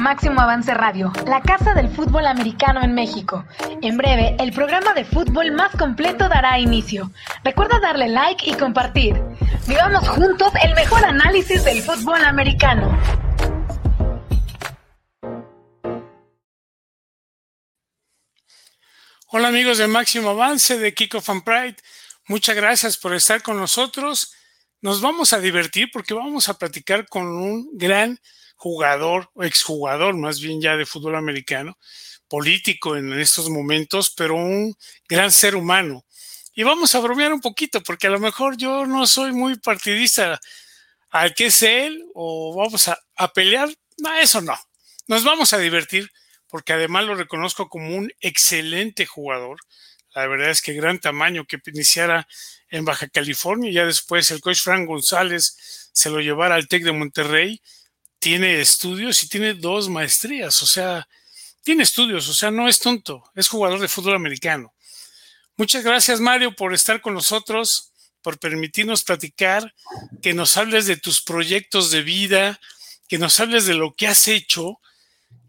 Máximo Avance Radio, la casa del fútbol americano en México. En breve, el programa de fútbol más completo dará inicio. Recuerda darle like y compartir. Vivamos juntos el mejor análisis del fútbol americano. Hola amigos de Máximo Avance de Kiko Fan Pride. Muchas gracias por estar con nosotros. Nos vamos a divertir porque vamos a platicar con un gran jugador exjugador más bien ya de fútbol americano, político en estos momentos, pero un gran ser humano. Y vamos a bromear un poquito porque a lo mejor yo no soy muy partidista al que es él o vamos a, pelear. No, eso no. Nos vamos a divertir porque además lo reconozco como un excelente jugador. La verdad es que gran tamaño que iniciara en Baja California y ya después el coach Frank González se lo llevara al TEC de Monterrey. Tiene estudios y tiene dos maestrías, o sea, tiene estudios, o sea, no es tonto, es jugador de fútbol americano. Muchas gracias, Mario, por estar con nosotros, por permitirnos platicar, que nos hables de tus proyectos de vida, que nos hables de lo que has hecho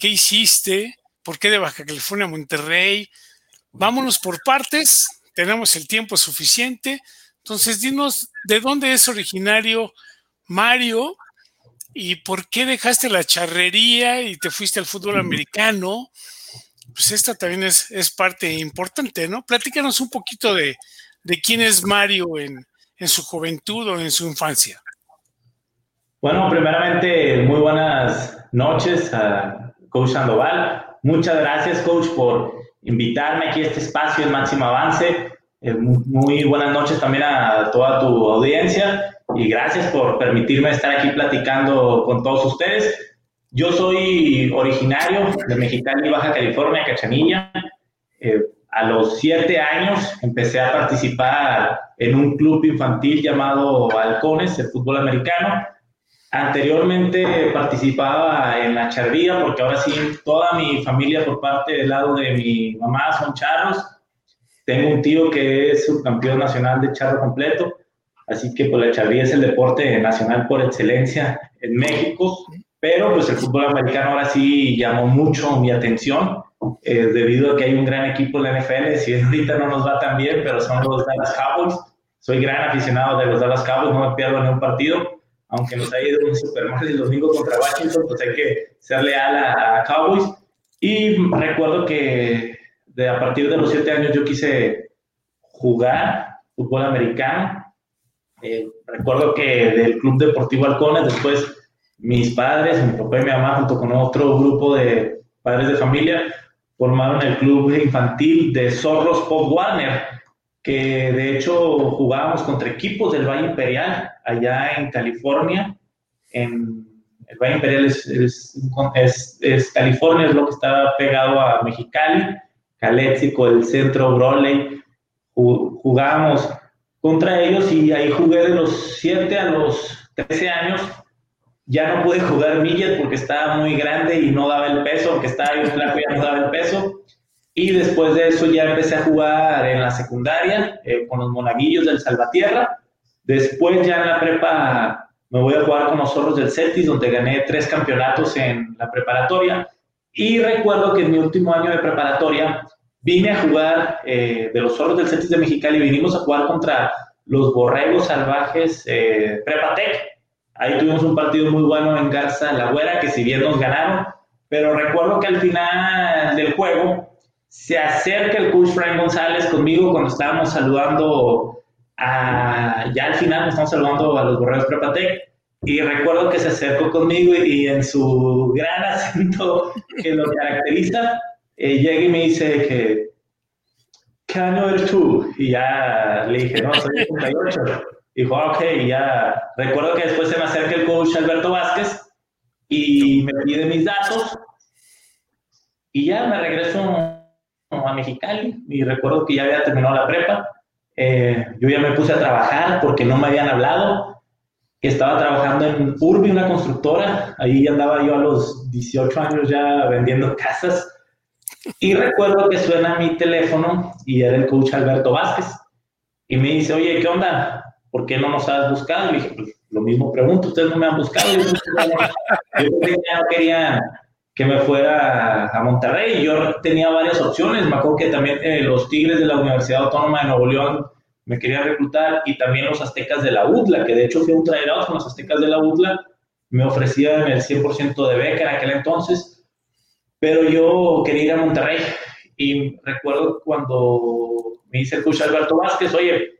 ¿Qué hiciste? ¿Por qué de Baja California a Monterrey? Vámonos por partes, tenemos el tiempo suficiente. Entonces, dinos de dónde es originario Mario y por qué dejaste la charrería y te fuiste al fútbol americano. Pues esta también es, es parte importante, ¿no? Platícanos un poquito de, quién es Mario en, en su juventud o en su infancia. Bueno, primeramente, muy buenas noches a, Coach Sandoval. Muchas gracias, Coach, por invitarme aquí a este espacio en Máximo Avance. Eh, muy buenas noches también a toda tu audiencia y gracias por permitirme estar aquí platicando con todos ustedes. Yo soy originario de Mexicali, Baja California, Cachanilla. Eh, a los siete años empecé a participar en un club infantil llamado Halcones de fútbol americano Anteriormente participaba en la charría, porque ahora sí, toda mi familia por parte del lado de mi mamá son charros. Tengo un tío que es subcampeón nacional de charro completo, así que pues la charría es el deporte nacional por excelencia en México, pero pues el fútbol americano ahora sí llamó mucho mi atención, eh, debido a que hay un gran equipo en la NFL, si ahorita no nos va tan bien, pero son los Dallas Cowboys. Soy gran aficionado de los Dallas Cowboys, no me pierdo ni un partido aunque nos haya ido un super mal el domingo contra Washington, pues hay que ser leal a, Cowboys. Y recuerdo que de, a partir de los siete años yo quise jugar fútbol americano. Eh, recuerdo que del Club Deportivo Halcones, después mis padres, mi papá y mi mamá, junto con otro grupo de padres de familia, formaron el club infantil de Zorros Pop Warner, que de hecho jugábamos contra equipos del Valle Imperial allá en California, el Valle Imperial es, es, California, es lo que está pegado a Mexicali, Caléxico, el centro, Broly, jugábamos contra ellos y ahí jugué de los 7 a los 13 años. Ya no pude jugar millet porque estaba muy grande y no daba el peso, aunque estaba bien flaco ya no daba el peso. Y después de eso ya empecé a jugar en la secundaria eh, con los monaguillos del Salvatierra Después ya en la prepa me voy a jugar con los zorros del Cetis, donde gané tres campeonatos en la preparatoria. Y recuerdo que en mi último año de preparatoria vine a jugar eh, de los zorros del Cetis de Mexicali, vinimos a jugar contra los borregos salvajes eh, Prepatec. Ahí tuvimos un partido muy bueno en Garza La Güera, que si bien nos ganaron, pero recuerdo que al final del juego se acerca el coach Frank González conmigo cuando estábamos saludando ya al final nos estamos saludando a los borregos Prepatec y recuerdo que se acercó conmigo y, en su gran acento que lo caracteriza, eh, llega y me dice que, ¿qué año eres tú? Y ya le dije, no, soy 88. Dijo, ah, ok, ya. Recuerdo que después se me acerca el coach Alberto Vázquez y me pide mis datos y ya me regreso a Mexicali y recuerdo que ya había terminado la prepa eh, yo ya me puse a trabajar porque no me habían hablado, que estaba trabajando en Urbi, una constructora, ahí andaba yo a los 18 años ya vendiendo casas, y recuerdo que suena mi teléfono y era el coach Alberto Vázquez, y me dice, oye, ¿qué onda? ¿Por qué no nos has buscado? Y dije, pues lo mismo pregunto, ustedes no me han buscado. Yo, no quería que me fuera a Monterrey. Yo tenía varias opciones. Me acuerdo que también eh, los Tigres de la Universidad Autónoma de Nuevo León me querían reclutar y también los Aztecas de la UDLA, que de hecho fui un traerado con los Aztecas de la UDLA. Me ofrecían el 100% de beca en aquel entonces, pero yo quería ir a Monterrey. Y recuerdo cuando me dice el coach Alberto Vázquez, oye,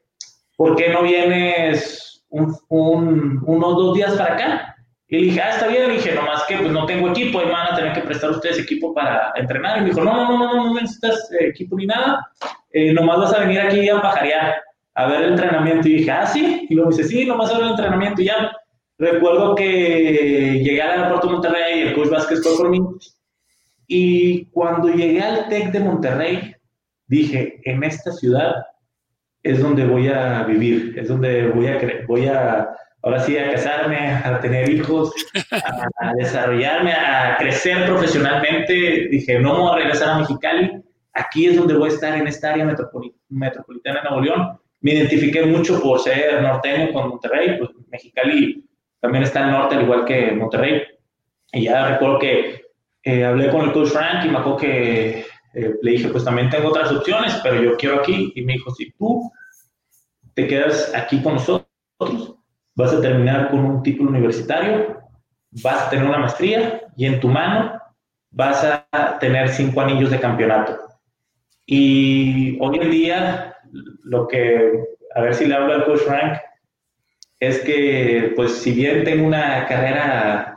¿por qué no vienes unos dos días para acá? Y le dije, ah, está bien. Le dije, nomás que pues no tengo equipo y me van a tener que prestar ustedes equipo para entrenar. Y me dijo, no, no, no, no, no necesitas eh, equipo ni nada. Eh, nomás vas a venir aquí a pajarear, a ver el entrenamiento. Y dije, ah, sí. Y luego me dice, sí, nomás a ver el entrenamiento y ya. Recuerdo que llegué al aeropuerto de Monterrey y el coach Vázquez fue por mí. Y cuando llegué al TEC de Monterrey, dije, en esta ciudad es donde voy a vivir, es donde voy a, voy a ahora sí, a casarme, a tener hijos, a, desarrollarme, a crecer profesionalmente. Dije, no voy a regresar a Mexicali, aquí es donde voy a estar en esta área metropolitana de Nuevo León. Me identifiqué mucho por ser norteño con Monterrey, pues Mexicali también está al norte, al igual que Monterrey. Y ya recuerdo que eh, hablé con el coach Frank y me acuerdo que eh, le dije, pues también tengo otras opciones, pero yo quiero aquí. Y me dijo, si tú te quedas aquí con nosotros, vas a terminar con un título universitario, vas a tener una maestría y en tu mano vas a tener cinco anillos de campeonato. Y hoy en día, lo que, a ver si le hablo al coach Frank, es que, pues, si bien tengo una carrera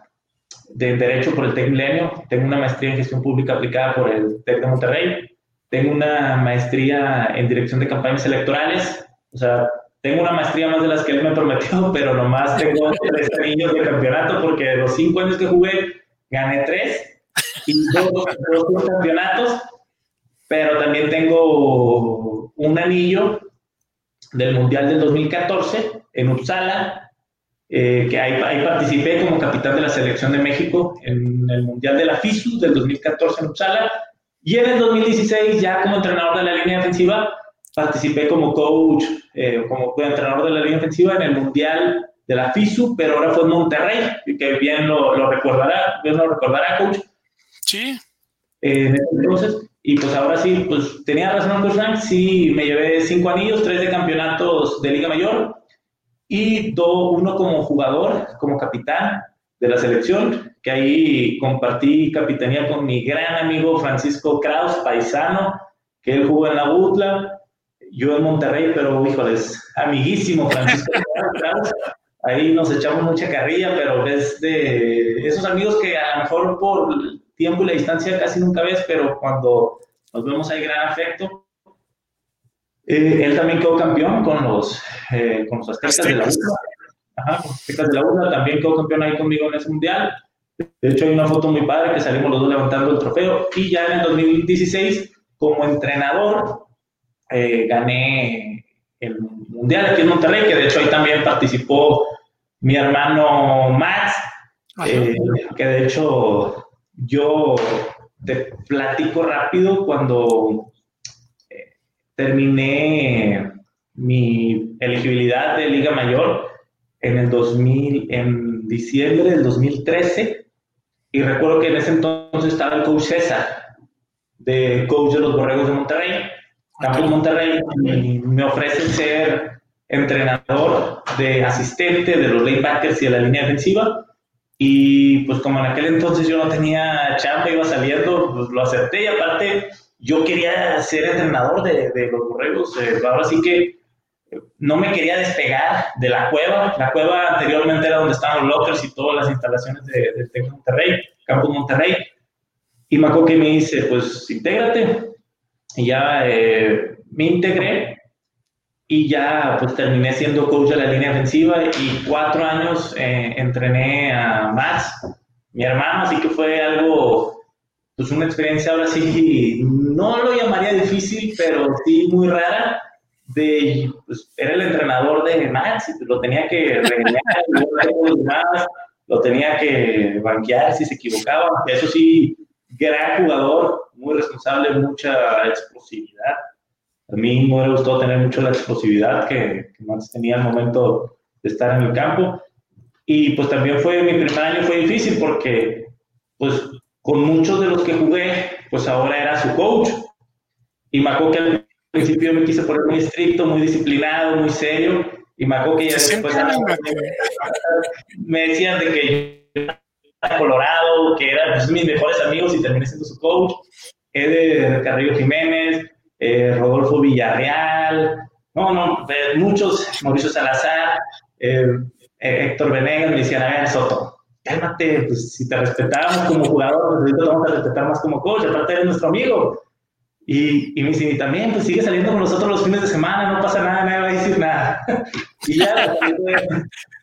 de Derecho por el TEC Milenio, tengo una maestría en Gestión Pública aplicada por el TEC de Monterrey, tengo una maestría en Dirección de Campañas Electorales, o sea, tengo una maestría más de las que él me prometió, pero nomás tengo tres anillos de campeonato porque los cinco años que jugué gané tres y dos, dos campeonatos, pero también tengo un anillo del Mundial del 2014 en Uppsala, eh, que ahí, ahí, participé como capitán de la selección de México en el Mundial de la FISU del 2014 en Uppsala, y en el 2016 ya como entrenador de la línea defensiva participé como coach, eh, como entrenador de la línea ofensiva en el Mundial de la FISU, pero ahora fue en Monterrey, que bien lo, lo recordará, bien lo recordará, coach. Sí. Eh, entonces, y pues ahora sí, pues tenía razón Coach Frank, sí, me llevé cinco anillos, tres de campeonatos de Liga Mayor y do, uno como jugador, como capitán de la selección, que ahí compartí capitanía con mi gran amigo Francisco Kraus, paisano, que él jugó en la Butla, yo en Monterrey, pero híjoles, amiguísimo Francisco. Ahí nos echamos mucha carrilla, pero es de esos amigos que a lo mejor por tiempo y la distancia casi nunca ves, pero cuando nos vemos hay gran afecto. Eh, él también quedó campeón con los, eh, con los aztecas, de la UNA. Ajá, con los aztecas de la UNA, también quedó campeón ahí conmigo en ese mundial. De hecho, hay una foto muy padre que salimos los dos levantando el trofeo. Y ya en el 2016, como entrenador, eh, gané el Mundial aquí en Monterrey, que de hecho ahí también participó mi hermano Max, eh, que de hecho yo te platico rápido cuando terminé mi elegibilidad de Liga Mayor en el 2000, en diciembre del 2013, y recuerdo que en ese entonces estaba el coach César, de coach de los Borregos de Monterrey, Campus Monterrey me ofrecen ser entrenador de asistente de los lanebackers y de la línea defensiva. Y pues como en aquel entonces yo no tenía chamba, iba saliendo, pues lo acepté. Y aparte yo quería ser entrenador de, de los borregos. Eh, ahora sí que no me quería despegar de la cueva. La cueva anteriormente era donde estaban los lockers y todas las instalaciones del de, Monterrey, Campus Monterrey. Y me acuerdo que me dice, pues intégrate, y ya eh, me integré y ya pues terminé siendo coach de la línea defensiva y cuatro años eh, entrené a Max, mi hermano, así que fue algo, pues una experiencia ahora sí, no lo llamaría difícil, pero sí muy rara. De, pues, era el entrenador de Max lo tenía que regañar, lo tenía que banquear si se equivocaba, eso sí, gran jugador, muy responsable, mucha explosividad. A mí me gustó tener mucho la explosividad que, que Max tenía al momento de estar en el campo. Y pues también fue, mi primer año fue difícil porque pues con muchos de los que jugué, pues ahora era su coach. Y me acuerdo que al principio me quise poner muy estricto, muy disciplinado, muy serio. Y me acuerdo que ya después me decían de que yo era colorado, que eran pues, mis mejores amigos y terminé siendo su coach. Ede Carrillo Jiménez, eh, Rodolfo Villarreal, no, no, muchos, Mauricio Salazar, eh, Héctor Venegas me decían, a ver, Soto, cálmate, pues si te respetamos como jugador, pues ahorita vamos a respetar más como coach, aparte eres nuestro amigo. Y, y me dice, y también, pues sigue saliendo con nosotros los fines de semana, no pasa nada, nadie va a decir nada. y ya, fue,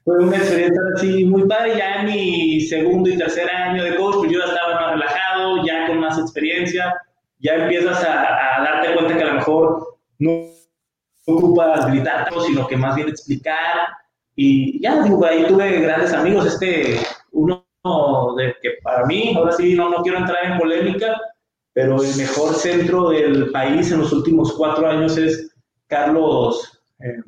fue, una experiencia así muy padre. Ya en mi segundo y tercer año de coach, pues yo ya estaba más relajado, ya con más experiencia, ya empiezas a, a darte cuenta que a lo mejor no ocupas gritar, sino que más bien explicar. Y ya, digo, ahí tuve grandes amigos. Este, uno de que para mí, ahora sí, no, no quiero entrar en polémica, pero el mejor centro del país en los últimos cuatro años es Carlos eh,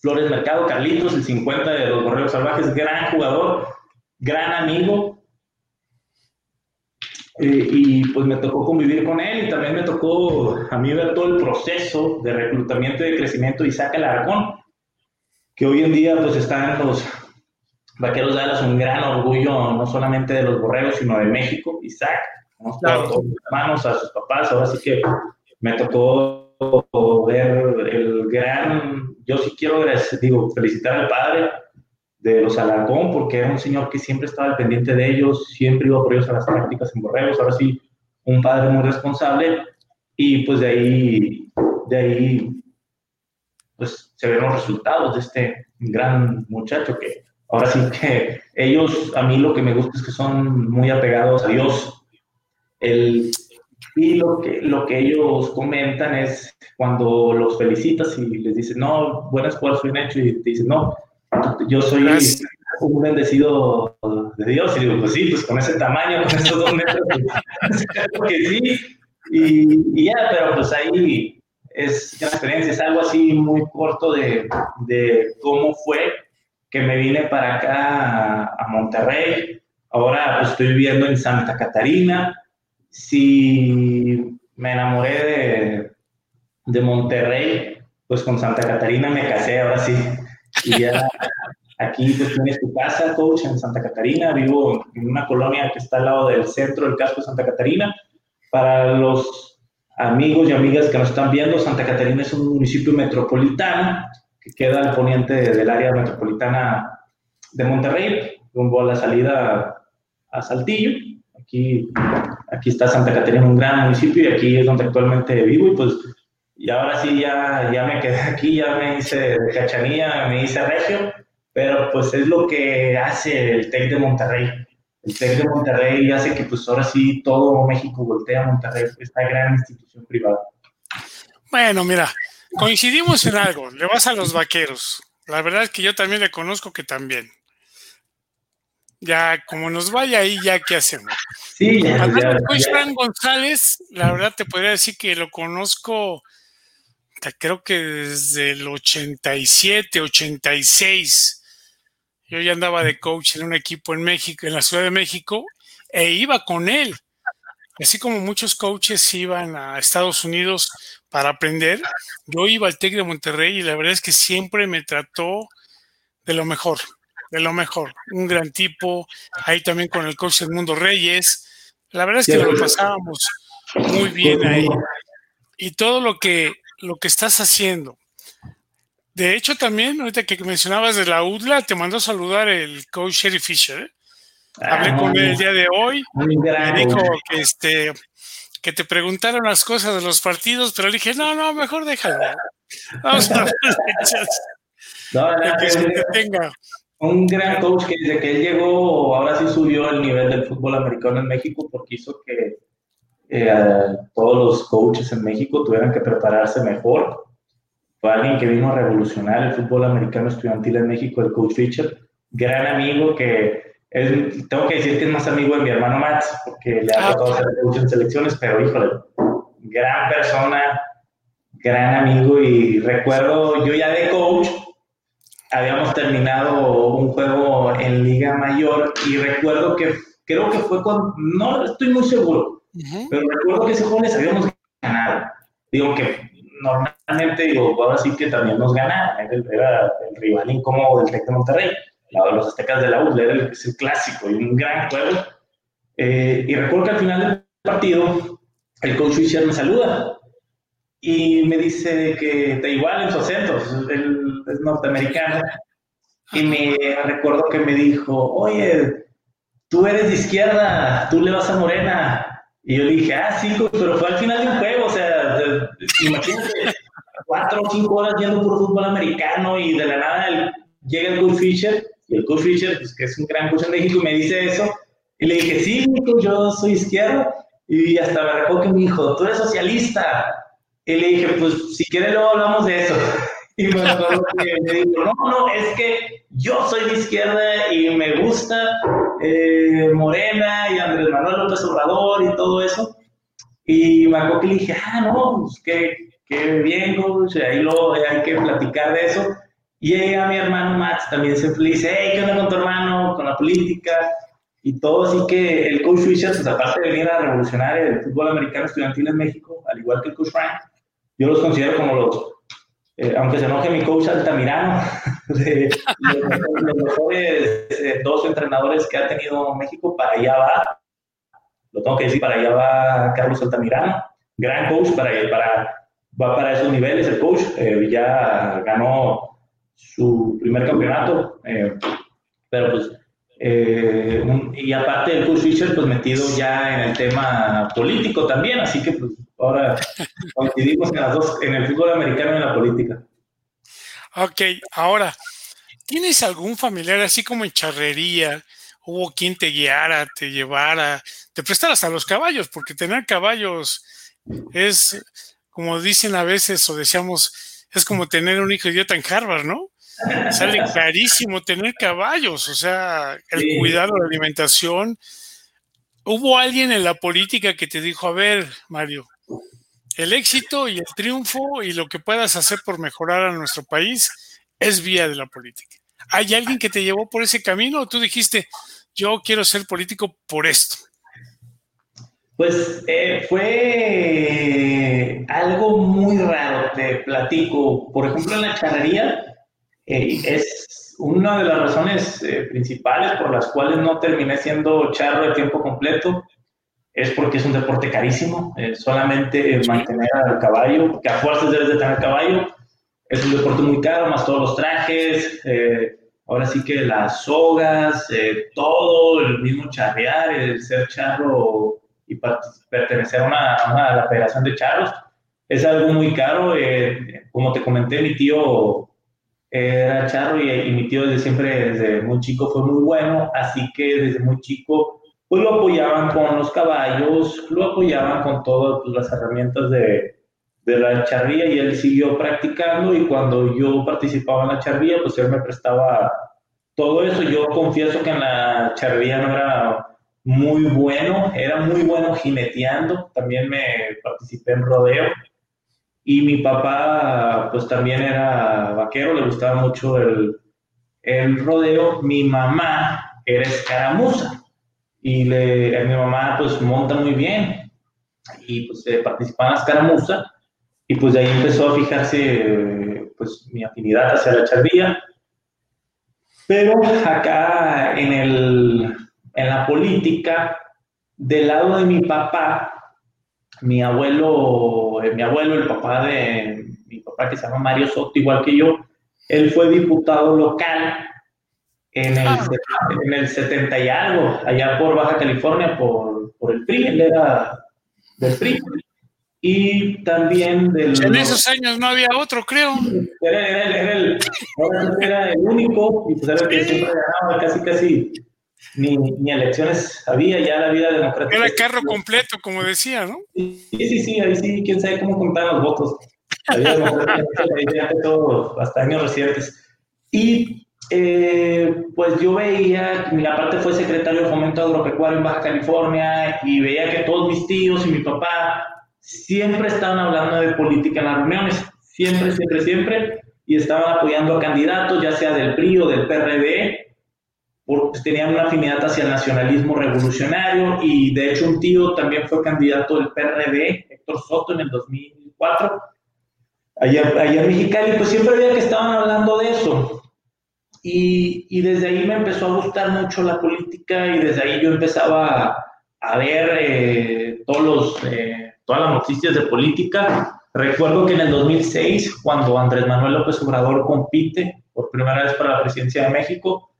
Flores Mercado, Carlitos, el 50 de los Borreos Salvajes, gran jugador, gran amigo. Eh, y pues me tocó convivir con él y también me tocó a mí ver todo el proceso de reclutamiento y de crecimiento de Isaac Alarcón, que hoy en día pues están los Vaqueros de Dallas, un gran orgullo no solamente de los Borreos, sino de México. Isaac, a claro. sus hermanos, a sus papás, ahora sí que me tocó ver el gran, yo sí quiero digo, felicitar al padre de los Alarcón, porque era un señor que siempre estaba al pendiente de ellos, siempre iba por ellos a las prácticas en Borregos, ahora sí, un padre muy responsable, y pues de ahí, de ahí, pues se ven los resultados de este gran muchacho que ahora sí que ellos, a mí lo que me gusta es que son muy apegados a Dios, el, y lo que, lo que ellos comentan es cuando los felicitas y les dices, no, buen esfuerzo bien hecho, y te dicen, no, yo soy un bendecido de Dios. Y digo, pues sí, pues con ese tamaño, con esos dos metros, pues, que sí. Y, y, ya, pero pues ahí es una experiencia, es algo así muy corto de, de cómo fue que me vine para acá a Monterrey. Ahora estoy viviendo en Santa Catarina si me enamoré de, de Monterrey, pues con Santa Catarina me casé, ahora sí. Y ya aquí pues tienes tu casa, coach, en Santa Catarina. Vivo en una colonia que está al lado del centro del casco de Santa Catarina. Para los amigos y amigas que nos están viendo, Santa Catarina es un municipio metropolitano que queda al poniente del área metropolitana de Monterrey, rumbo a la salida a Saltillo. Aquí aquí está Santa Catarina, un gran municipio, y aquí es donde actualmente vivo, y pues, y ahora sí ya, ya me quedé aquí, ya me hice de cachanilla, me hice regio, pero pues es lo que hace el TEC de Monterrey. El TEC de Monterrey hace que pues ahora sí todo México voltea a Monterrey, esta gran institución privada. Bueno, mira, coincidimos en algo, le vas a los vaqueros. La verdad es que yo también le conozco que también ya como nos vaya ahí, ya qué hacemos. Sí, ya, Fran González, la verdad te podría decir que lo conozco, creo que desde el 87, 86. Yo ya andaba de coach en un equipo en México, en la Ciudad de México, e iba con él. Así como muchos coaches iban a Estados Unidos para aprender, yo iba al TEC de Monterrey y la verdad es que siempre me trató de lo mejor de lo mejor. Un gran tipo. Ahí también con el coach Mundo Reyes. La verdad es que lo pasábamos muy bien ahí. Y todo lo que, lo que estás haciendo. De hecho, también, ahorita que mencionabas de la UDLA, te mandó a saludar el coach Sherry Fisher. ¿eh? Hablé con él el día de hoy. Me dijo que, este, que te preguntaron las cosas de los partidos, pero le dije, no, no, mejor déjalo. Vamos a ver. No, que tenga un gran coach que desde que él llegó, ahora sí subió el nivel del fútbol americano en México porque hizo que eh, todos los coaches en México tuvieran que prepararse mejor. Fue alguien que vino a revolucionar el fútbol americano estudiantil en México, el coach Richard. Gran amigo que tengo que decir que es más amigo de mi hermano Max, porque le ha tocado ser coach en selecciones, pero híjole, gran persona, gran amigo y recuerdo yo ya de coach habíamos terminado un juego en Liga Mayor y recuerdo que, creo que fue con, no estoy muy seguro, pero recuerdo que ese juego les habíamos ganado. Digo que normalmente, digo, ahora sí que también nos gana, era, el rival incómodo del Tec de Monterrey, los Aztecas de la U, era el, clásico y un gran juego. Eh, y recuerdo que al final del partido, el coach Fischer me saluda y me dice que da igual en su acento, él es norteamericano, y me recuerdo que me dijo, oye, tú eres de izquierda, tú le vas a Morena. Y yo dije, ah, sí, pero fue al final de un juego, o sea, imagínate, cuatro o cinco horas yendo por fútbol americano y de la nada llega el Coach Fisher, y el Coach Fisher, pues, que es un gran coach en México, me dice eso, y le dije, sí, yo soy izquierda, y hasta me que me dijo, tú eres socialista, y le dije, pues si quieres luego hablamos de eso. Y me me dijo, no, no, es que yo soy de izquierda y me gusta eh, Morena y Andrés Manuel López Obrador y todo eso. Y me acuerdo que le dije, ah, no, pues qué, qué bien, coach, ahí luego hay que platicar de eso. Y a mi hermano Max también siempre le dice, hey, ¿qué onda con tu hermano? Con la política y todo. Así que el coach pues aparte de venir a revolucionar el fútbol americano estudiantil en México, al igual que el coach Frank, yo los considero como los, eh, aunque se enoje mi coach Altamirano, de, los, mejores eh, dos entrenadores que ha tenido México, para allá va, lo tengo que decir, para allá va Carlos Altamirano, gran coach, para, para, va para esos niveles el coach, eh, ya ganó su primer campeonato, pero pues y aparte el coach Fischer pues metido ya en el tema político también, así que pues Ahora coincidimos en las dos, en el fútbol americano y en la política. Ok, ahora, ¿tienes algún familiar así como en charrería? Hubo quien te guiara, te llevara, te prestaras a los caballos, porque tener caballos es, como dicen a veces o decíamos, es como tener un hijo idiota en Harvard, ¿no? Sale carísimo tener caballos, o sea, el cuidado la alimentación. ¿Hubo alguien en la política que te dijo, a ver, Mario, el éxito y el triunfo y lo que puedas hacer por mejorar a nuestro país es vía de la política. ¿Hay alguien que te llevó por ese camino o tú dijiste, yo quiero ser político por esto? Pues eh, fue algo muy raro, te platico. Por ejemplo, en la charrería eh, es una de las razones eh, principales por las cuales no terminé siendo charro de tiempo completo es porque es un deporte carísimo. Solamente mantener al caballo, que a fuerzas debes de tener caballo, es un deporte muy caro, más todos los trajes, eh, ahora sí que las sogas, eh, todo, el mismo charrear, el ser charro y pertenecer a una, a la federación de charros, es algo muy caro. como te comenté, mi tío era charro y, mi tío desde siempre, desde muy chico, fue muy bueno, así que desde muy chico pues lo apoyaban con los caballos, lo apoyaban con todas las herramientas de, de, la charría y él siguió practicando y cuando yo participaba en la charría, pues él me prestaba todo eso. Yo confieso que en la charría no era muy bueno, era muy bueno jineteando, también me participé en rodeo y mi papá pues también era vaquero, le gustaba mucho el, el rodeo, mi mamá era escaramuza y le, mi mamá pues monta muy bien y pues eh, participaba en la escaramuza y pues de ahí empezó a fijarse pues mi afinidad hacia la charvía. Pero acá en, el, en la política, del lado de mi papá, mi abuelo, eh, mi abuelo, el papá de mi papá que se llama Mario Soto, igual que yo, él fue diputado local en el, ah. en el 70 y algo, allá por Baja California, por, por el PRI, él era del PRI. Y también del... En esos años no había otro, creo. Era, era, el, era el, único, y pues era el que siempre ganaba, casi, casi ni, ni, elecciones había, ya la vida democrática. Era carro completo, como decía, ¿no? Sí, sí, sí, ahí sí, quién sabe cómo contaban los votos. Democrática, todo, hasta años recientes. Y eh, pues yo veía, mi aparte fue secretario de Fomento Agropecuario en Baja California y veía que todos mis tíos y mi papá siempre estaban hablando de política en las reuniones, siempre, siempre, siempre, y estaban apoyando a candidatos, ya sea del PRI o del PRD, porque pues, tenían una afinidad hacia el nacionalismo revolucionario y de hecho un tío también fue candidato del PRD, Héctor Soto, en el 2004, allá, allá en Mexicali, pues siempre veía que estaban hablando de eso. Y, y, desde ahí me empezó a gustar mucho la política y desde ahí yo empezaba a, ver eh, todos los, eh, todas las noticias de política. Recuerdo que en el 2006, cuando Andrés Manuel López Obrador compite por primera vez para la presidencia de México,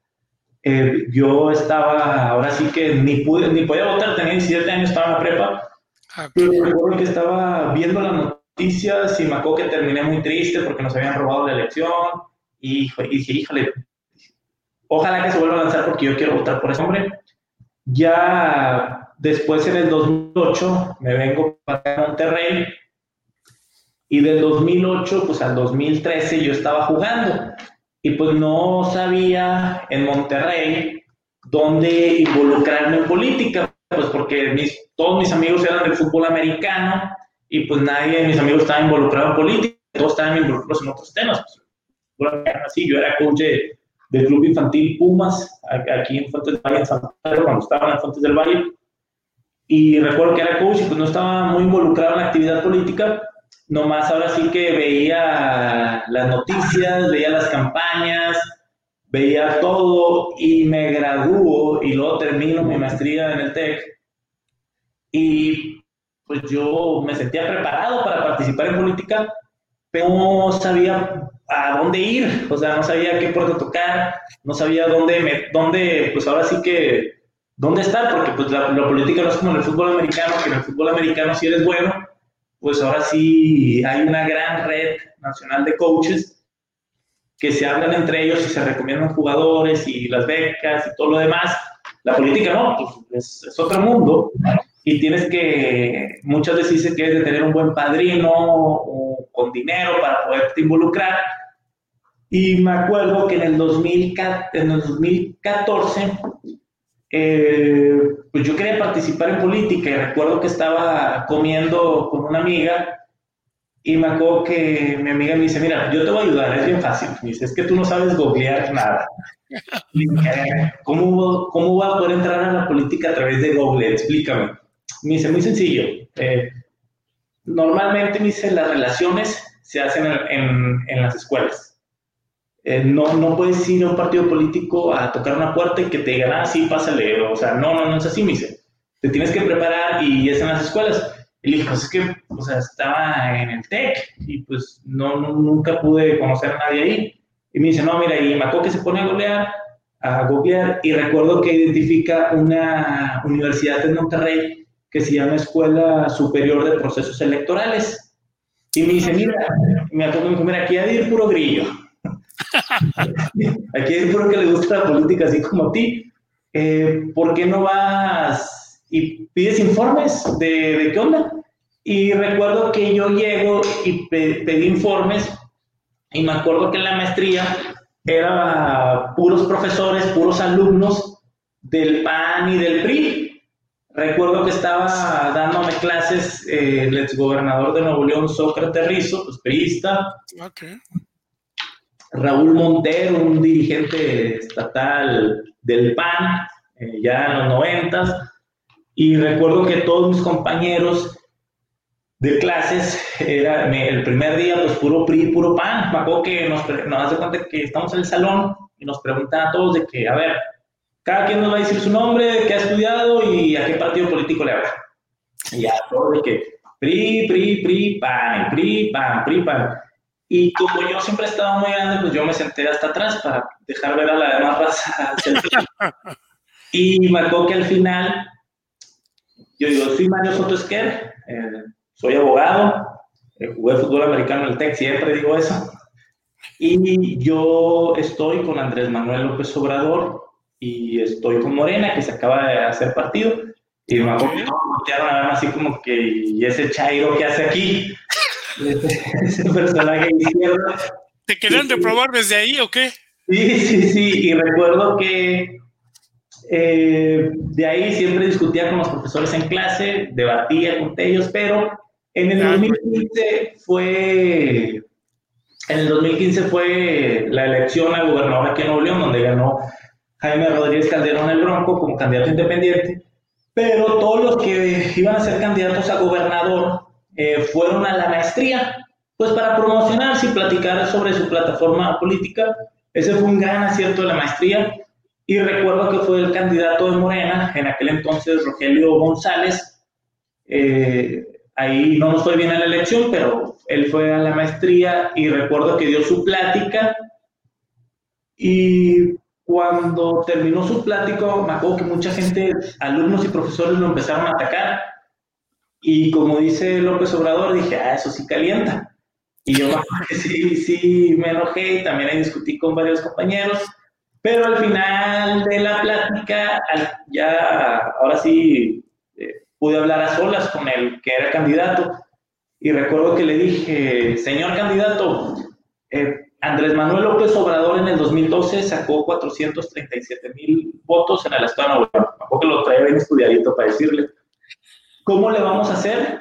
eh, yo estaba, ahora sí que ni pude, ni podía votar, tenía 17 años, estaba en la prepa. Ah, pero recuerdo que estaba viendo las noticias y me acuerdo que terminé muy triste porque nos habían robado la elección. Y, dije, híjole, ojalá que se vuelva a lanzar porque yo quiero votar por ese hombre. Ya después en el 2008 me vengo para Monterrey y del 2008 pues al 2013 yo estaba jugando y pues no sabía en Monterrey dónde involucrarme en política, pues porque mis, todos mis amigos eran del fútbol americano y pues nadie de mis amigos estaba involucrado en política, todos estaban involucrados en otros temas. Pues, así, yo era coach del club infantil Pumas, aquí en Fuentes del Valle, en San Pedro, cuando estaban en Fuentes del Valle. Y recuerdo que era coach y pues no estaba muy involucrado en la actividad política, nomás ahora sí que veía las noticias, veía las campañas, veía todo y me graduó y luego termino mi maestría en el TEC. Y pues yo me sentía preparado para participar en política, pero no sabía a dónde ir, o sea, no sabía qué puerta tocar, no sabía dónde, me, dónde pues ahora sí que, dónde estar, porque pues la, la política no es como en el fútbol americano, que en el fútbol americano si eres bueno, pues ahora sí hay una gran red nacional de coaches que se hablan entre ellos y se recomiendan jugadores y las becas y todo lo demás. La política no, pues es, otro mundo y tienes que, muchas veces dice que debes de tener un buen padrino o con dinero para poderte involucrar. Y me acuerdo que en el, 2000, en el 2014 eh, pues yo quería participar en política y recuerdo que estaba comiendo con una amiga y me acuerdo que mi amiga me dice, mira, yo te voy a ayudar, es bien fácil. Me dice, es que tú no sabes googlear nada. ¿cómo, ¿Cómo voy a poder entrar a la política a través de Google? Explícame. Me dice, muy sencillo. Eh, normalmente, me dice, las relaciones se hacen en, en las escuelas eh, no, no puedes ir a un partido político a tocar una puerta y que te digan, ah, sí, pásale. O sea, no, no, no es así, me dice. Te tienes que preparar y es en las escuelas. Y le dije, pues es que, o sea, estaba en el TEC y pues no, nunca pude conocer a nadie ahí. Y me dice, no, mira, y Maco que se pone a googlear, a googlear, y recuerdo que identifica una universidad en Monterrey que se llama Escuela Superior de Procesos Electorales. Y me dice, mira, me acuerdo, me dijo, mira, aquí hay de ir puro grillo. Aquí hay uno que le gusta la política así como a ti. Eh, ¿Por qué no vas y pides informes de, de, qué onda? Y recuerdo que yo llego y pedí informes y me acuerdo que en la maestría era puros profesores, puros alumnos del PAN y del PRI. Recuerdo que estaba dándome clases eh, el exgobernador de Nuevo León, Sócrates Rizzo, pues priista. Okay. Raúl Montero, un dirigente estatal del PAN, eh, ya en los noventas, y recuerdo que todos mis compañeros de clases, era el primer día, pues puro PRI, puro PAN, me acuerdo que nos, nos hace cuenta que estamos en el salón y nos preguntan a todos de que, a ver, cada quien nos va a decir su nombre, qué ha estudiado y a qué partido político le habla. Y ya, todo de que PRI, PRI, PRI, PAN, PRI, PAN, PRI, PAN. Y como yo siempre estaba muy grande, pues yo me senté hasta atrás para dejar ver a la demás raza. y me acuerdo que al final, yo digo, soy Mario Soto Esquer, eh, soy abogado, eh, jugué fútbol americano en el TEC, siempre digo eso. Y yo estoy con Andrés Manuel López Obrador y estoy con Morena, que se acaba de hacer partido. Y me acuerdo que así como que, ¿y ese Chairo que hace aquí? Ese personaje izquierdo. ¿Te querían reprobar desde ahí o qué? Sí, sí, sí, y recuerdo que eh, de ahí siempre discutía con los profesores en clase, debatía con ellos, pero en el 2015 fue, en el 2015 fue la elección a gobernador aquí en Nuevo León, donde ganó Jaime Rodríguez Calderón el Bronco como candidato independiente, pero todos los que iban a ser candidatos a gobernador eh, fueron a la maestría, pues para promocionarse y platicar sobre su plataforma política. Ese fue un gran acierto de la maestría. Y recuerdo que fue el candidato de Morena, en aquel entonces Rogelio González. Eh, ahí no nos fue bien en la elección, pero él fue a la maestría y recuerdo que dio su plática. Y cuando terminó su plática, me acuerdo que mucha gente, alumnos y profesores lo empezaron a atacar. Y como dice López Obrador, dije, ah, eso sí calienta. Y yo sí, sí, me enojé y también discutí con varios compañeros. Pero al final de la plática, ya, ahora sí, eh, pude hablar a solas con el que era candidato. Y recuerdo que le dije, señor candidato, eh, Andrés Manuel López Obrador en el 2012 sacó 437 mil votos en el estado de Nuevo. Tampoco lo traía bien estudiadito para decirle. ¿Cómo le vamos a hacer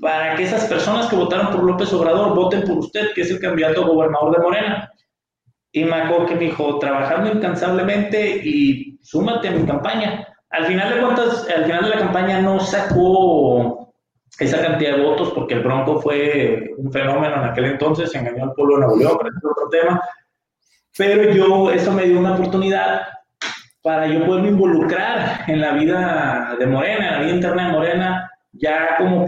para que esas personas que votaron por López Obrador voten por usted, que es el candidato a gobernador de Morena? Y me acuerdo que me dijo, trabajando incansablemente y súmate a mi campaña. Al final de cuentas, al final de la campaña no sacó esa cantidad de votos, porque el Bronco fue un fenómeno en aquel entonces, engañó al pueblo de Nuevo León, pero es otro tema. Pero yo, eso me dio una oportunidad para yo poderme involucrar en la vida de Morena, en la vida interna de Morena, ya como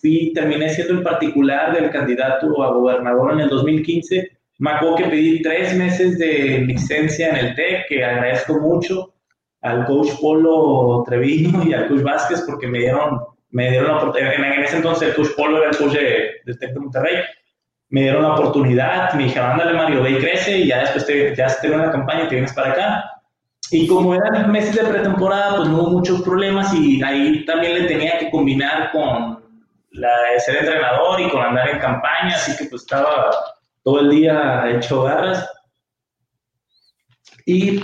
fui, terminé siendo el particular del candidato a gobernador en el 2015. Me acuerdo que pedí tres meses de licencia en el TEC, que agradezco mucho al coach Polo Treviño y al coach Vázquez porque me dieron me dieron la oportunidad, en, ese entonces el coach Polo era el coach de, de Monterrey, me dieron la oportunidad, me dijeron, ándale Mario, ve y crece y ya después te, ya te una campaña y te vienes para acá. Y como eran meses de pretemporada, pues no hubo muchos problemas y ahí también le tenía que combinar con la de ser entrenador y con andar en campaña, así que pues estaba todo el día hecho garras. Y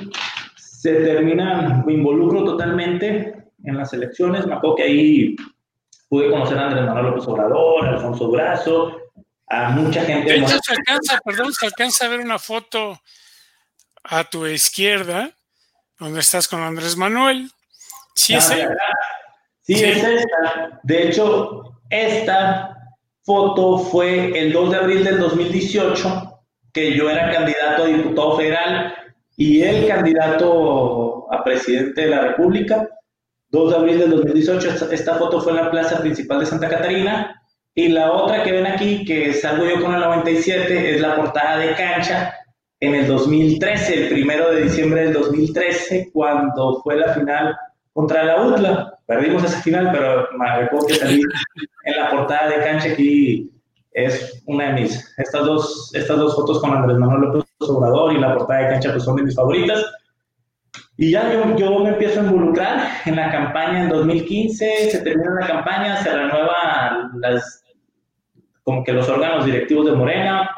se termina, me involucro totalmente en las elecciones, me acuerdo que ahí pude conocer a Andrés Manuel López Obrador, a Alfonso Brazo, a mucha gente. De hecho, se alcanza, perdón, se alcanza a ver una foto a tu izquierda, donde estás con Andrés Manuel. Sí, es ah, Sí, sí, es esta. De hecho, esta foto fue el 2 de abril del 2018, que yo era candidato a diputado federal y él candidato a presidente de la República. 2 de abril del 2018, esta, foto fue en la plaza principal de Santa Catarina. Y la otra que ven aquí, que salgo yo con el 97, es la portada de cancha en el 2013, el primero de diciembre del 2013, cuando fue la final contra la UTLA. Perdimos esa final, pero me recuerdo que salí en la portada de cancha aquí. Es una de mis, estas dos, estas dos fotos con Andrés Manuel López Obrador y la portada de cancha pues son de mis favoritas. Y ya yo, yo, me empiezo a involucrar en la campaña en 2015, se termina la campaña, se renueva las, como que los órganos directivos de Morena.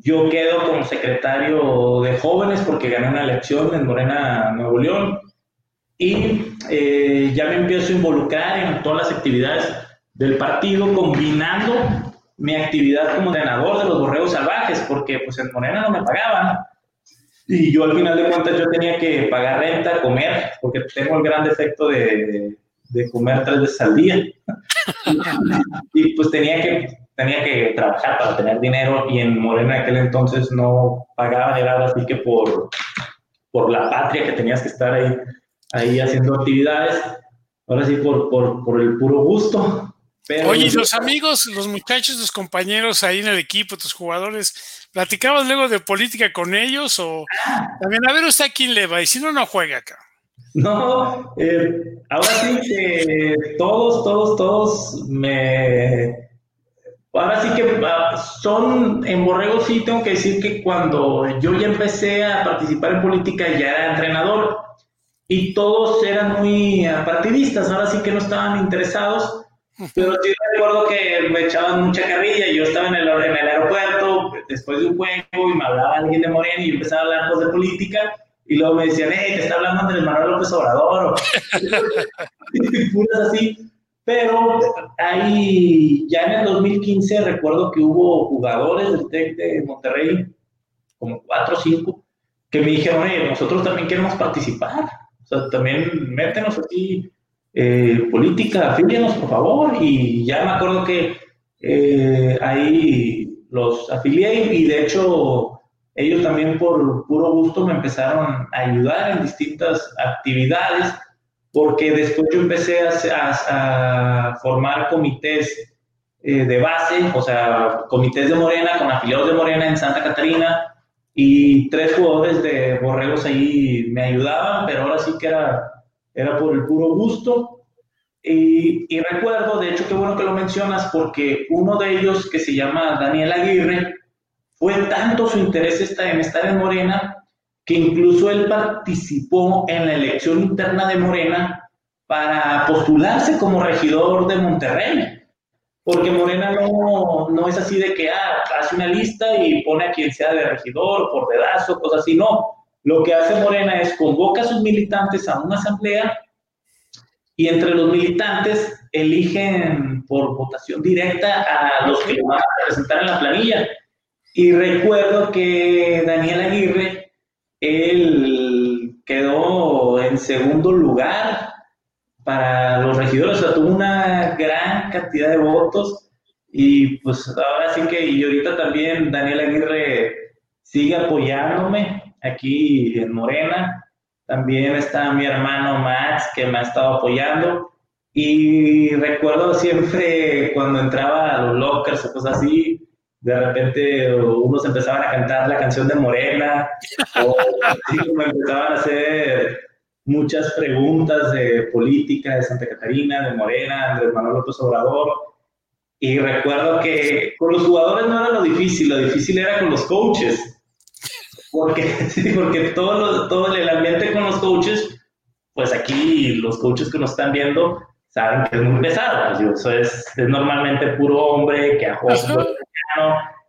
Yo quedo como secretario de jóvenes porque gané una elección en Morena, Nuevo León. Y eh, ya me empiezo a involucrar en todas las actividades del partido, combinando mi actividad como entrenador de los borreos salvajes, porque pues en Morena no me pagaban y yo al final de cuentas yo tenía que pagar renta, comer, porque tengo el gran defecto de, de comer tres veces al día. y pues tenía que, tenía que trabajar para tener dinero y en Morena en aquel entonces no pagaba era así que por, por la patria que tenías que estar ahí, ahí haciendo actividades. Ahora sí, por, por, por el puro gusto. Oye, los amigos, los muchachos, los compañeros ahí en el equipo, tus jugadores, ¿platicabas luego de política con ellos o también a ver usted a quién le va y si no, no juega acá? No, eh, ahora sí que todos, todos, todos me... Ahora sí que ah, son, en Borrego sí tengo que decir que cuando yo ya empecé a participar en política ya era entrenador y todos eran muy partidistas, ahora sí que no estaban interesados pero sí recuerdo que me echaban mucha carrilla yo estaba en el, en el aeropuerto después de un juego y me hablaba alguien de Moreno y yo empezaba a hablar cosas de política y luego me decían, hey, te está hablando Andrés Manuel López Obrador y puras así. Pero ahí, ya en el 2015 recuerdo que hubo jugadores del TEC de Monterrey, como cuatro o cinco, que me dijeron, oye, nosotros también queremos participar, o sea, también métenos aquí, eh, política, afílienos, por favor, y ya me acuerdo que eh, ahí los afilié y de hecho ellos también por puro gusto me empezaron a ayudar en distintas actividades, porque después yo empecé a, formar comités eh, de base, o sea, comités de Morena con afiliados de Morena en Santa Catarina, y tres jugadores de Borregos ahí me ayudaban, pero ahora sí que era, era por el puro gusto. Y, y, recuerdo, de hecho, qué bueno que lo mencionas, porque uno de ellos, que se llama Daniel Aguirre, fue tanto su interés en estar en Morena, que incluso él participó en la elección interna de Morena para postularse como regidor de Monterrey. Porque Morena no, no es así de que ah, hace una lista y pone a quien sea de regidor, por dedazo, cosas así. No. Lo que hace Morena es convoca a sus militantes a una asamblea y entre los militantes eligen por votación directa a los que van a representar en la planilla. Y recuerdo que Daniel Aguirre, él quedó en segundo lugar para los regidores, o sea, tuvo una gran cantidad de votos y pues ahora sí que, y ahorita también Daniel Aguirre sigue apoyándome aquí en Morena, también está mi hermano Max que me ha estado apoyando. Y recuerdo siempre cuando entraba a los lockers o cosas así, de repente unos empezaban a cantar la canción de Morena, o me empezaban a hacer muchas preguntas de política de Santa Catarina, de Morena, de Manuel López Obrador. Y recuerdo que con los jugadores no era lo difícil, lo difícil era con los coaches. Porque, porque todo, todo el ambiente con los coaches, pues aquí los coaches que nos están viendo saben que es muy pesado. Pues, eso es, es, normalmente puro hombre que jugado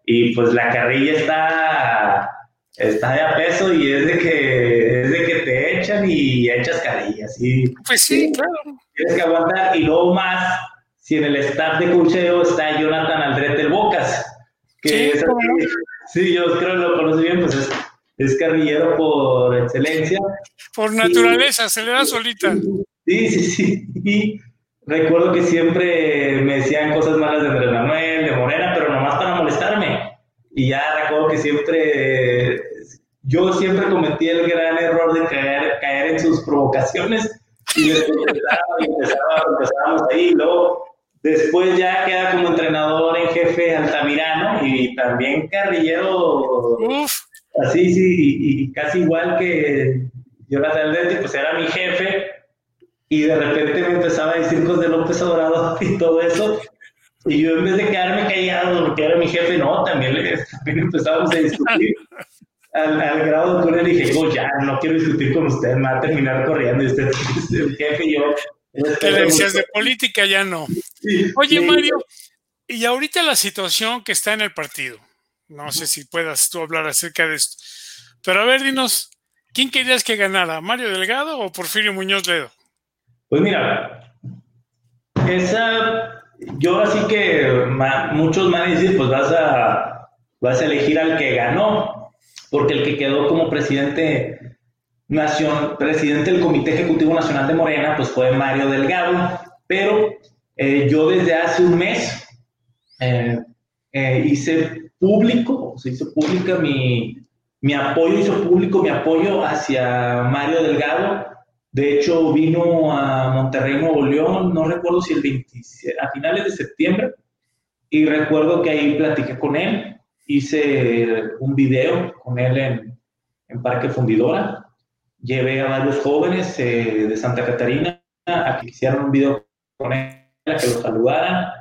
y pues la carrilla está, está de a peso y es de que, es de que te echan y echas carrillas. Y, pues sí, claro. Tienes que aguantar y luego más si en el staff de cocheo está Jonathan Aldrete Bocas. Que sí, es sí, yo creo que lo conoce bien, pues es, es carrillero por excelencia. Por naturaleza, se le da solita. Sí, sí, sí. Y recuerdo que siempre me decían cosas malas de Andrés Manuel, de Morena, pero nomás para molestarme. Y ya recuerdo que siempre, yo siempre cometí el gran error de caer, caer en sus provocaciones y empezábamos ahí. Y luego, después ya queda como entrenador en jefe Altamirano y también carrillero. Así, sí, y, casi igual que Jonathan Aldetti, pues era mi jefe y de repente me empezaba a decir cosas de López Obrador y todo eso. Y yo en vez de quedarme callado porque era mi jefe, no, también, también empezamos a discutir. Al, al, grado de que le dije, oh, ya, no quiero discutir con usted, me va a terminar corriendo y usted es el jefe y yo. Te decías de política, ya no. Oye, Mario, y ahorita la situación que está en el partido, no sé si puedas tú hablar acerca de esto, pero a ver, dinos, ¿quién querías que ganara, Mario Delgado o Porfirio Muñoz Ledo? Pues mira, esa, yo así que muchos van a decir, pues vas a, vas a elegir al que ganó, porque el que quedó como presidente, nación, presidente del Comité Ejecutivo Nacional de Morena, pues fue Mario Delgado, pero eh, yo desde hace un mes eh, eh, hice público, se hizo pública mi, mi apoyo, hizo público mi apoyo hacia Mario Delgado, de hecho, vino a Monterrey, Nuevo León, no recuerdo si el 27, a finales de septiembre, y recuerdo que ahí platiqué con él, hice un video con él en, Parque Fundidora, llevé a varios jóvenes eh, de Santa Catarina a que hicieran un video con él, a que lo saludaran,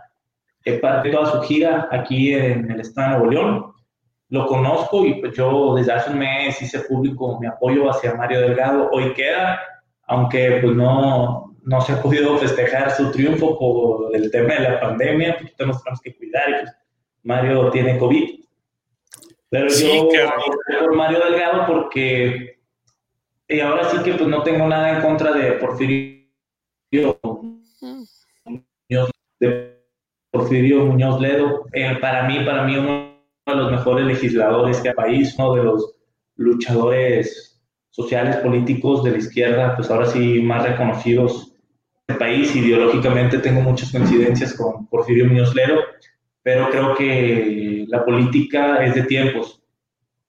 es parte de toda su gira aquí en el estado de Nuevo León. Lo conozco y pues yo desde hace un mes hice público mi apoyo hacia Mario Delgado. Hoy queda aunque pues no, no se ha podido festejar su triunfo por el tema de la pandemia, porque nos tenemos que cuidar y pues Mario tiene COVID. Pero yo por Mario Delgado porque y ahora sí que pues no tengo nada en contra de Porfirio Muñoz, de Porfirio Muñoz Ledo. Eh, para mí, para mí uno de los mejores legisladores que hay país, uno de los luchadores sociales, políticos de la izquierda, pues ahora sí más reconocidos del país. Ideológicamente tengo muchas coincidencias con Porfirio Muñoz Lero, pero creo que la política es de tiempos.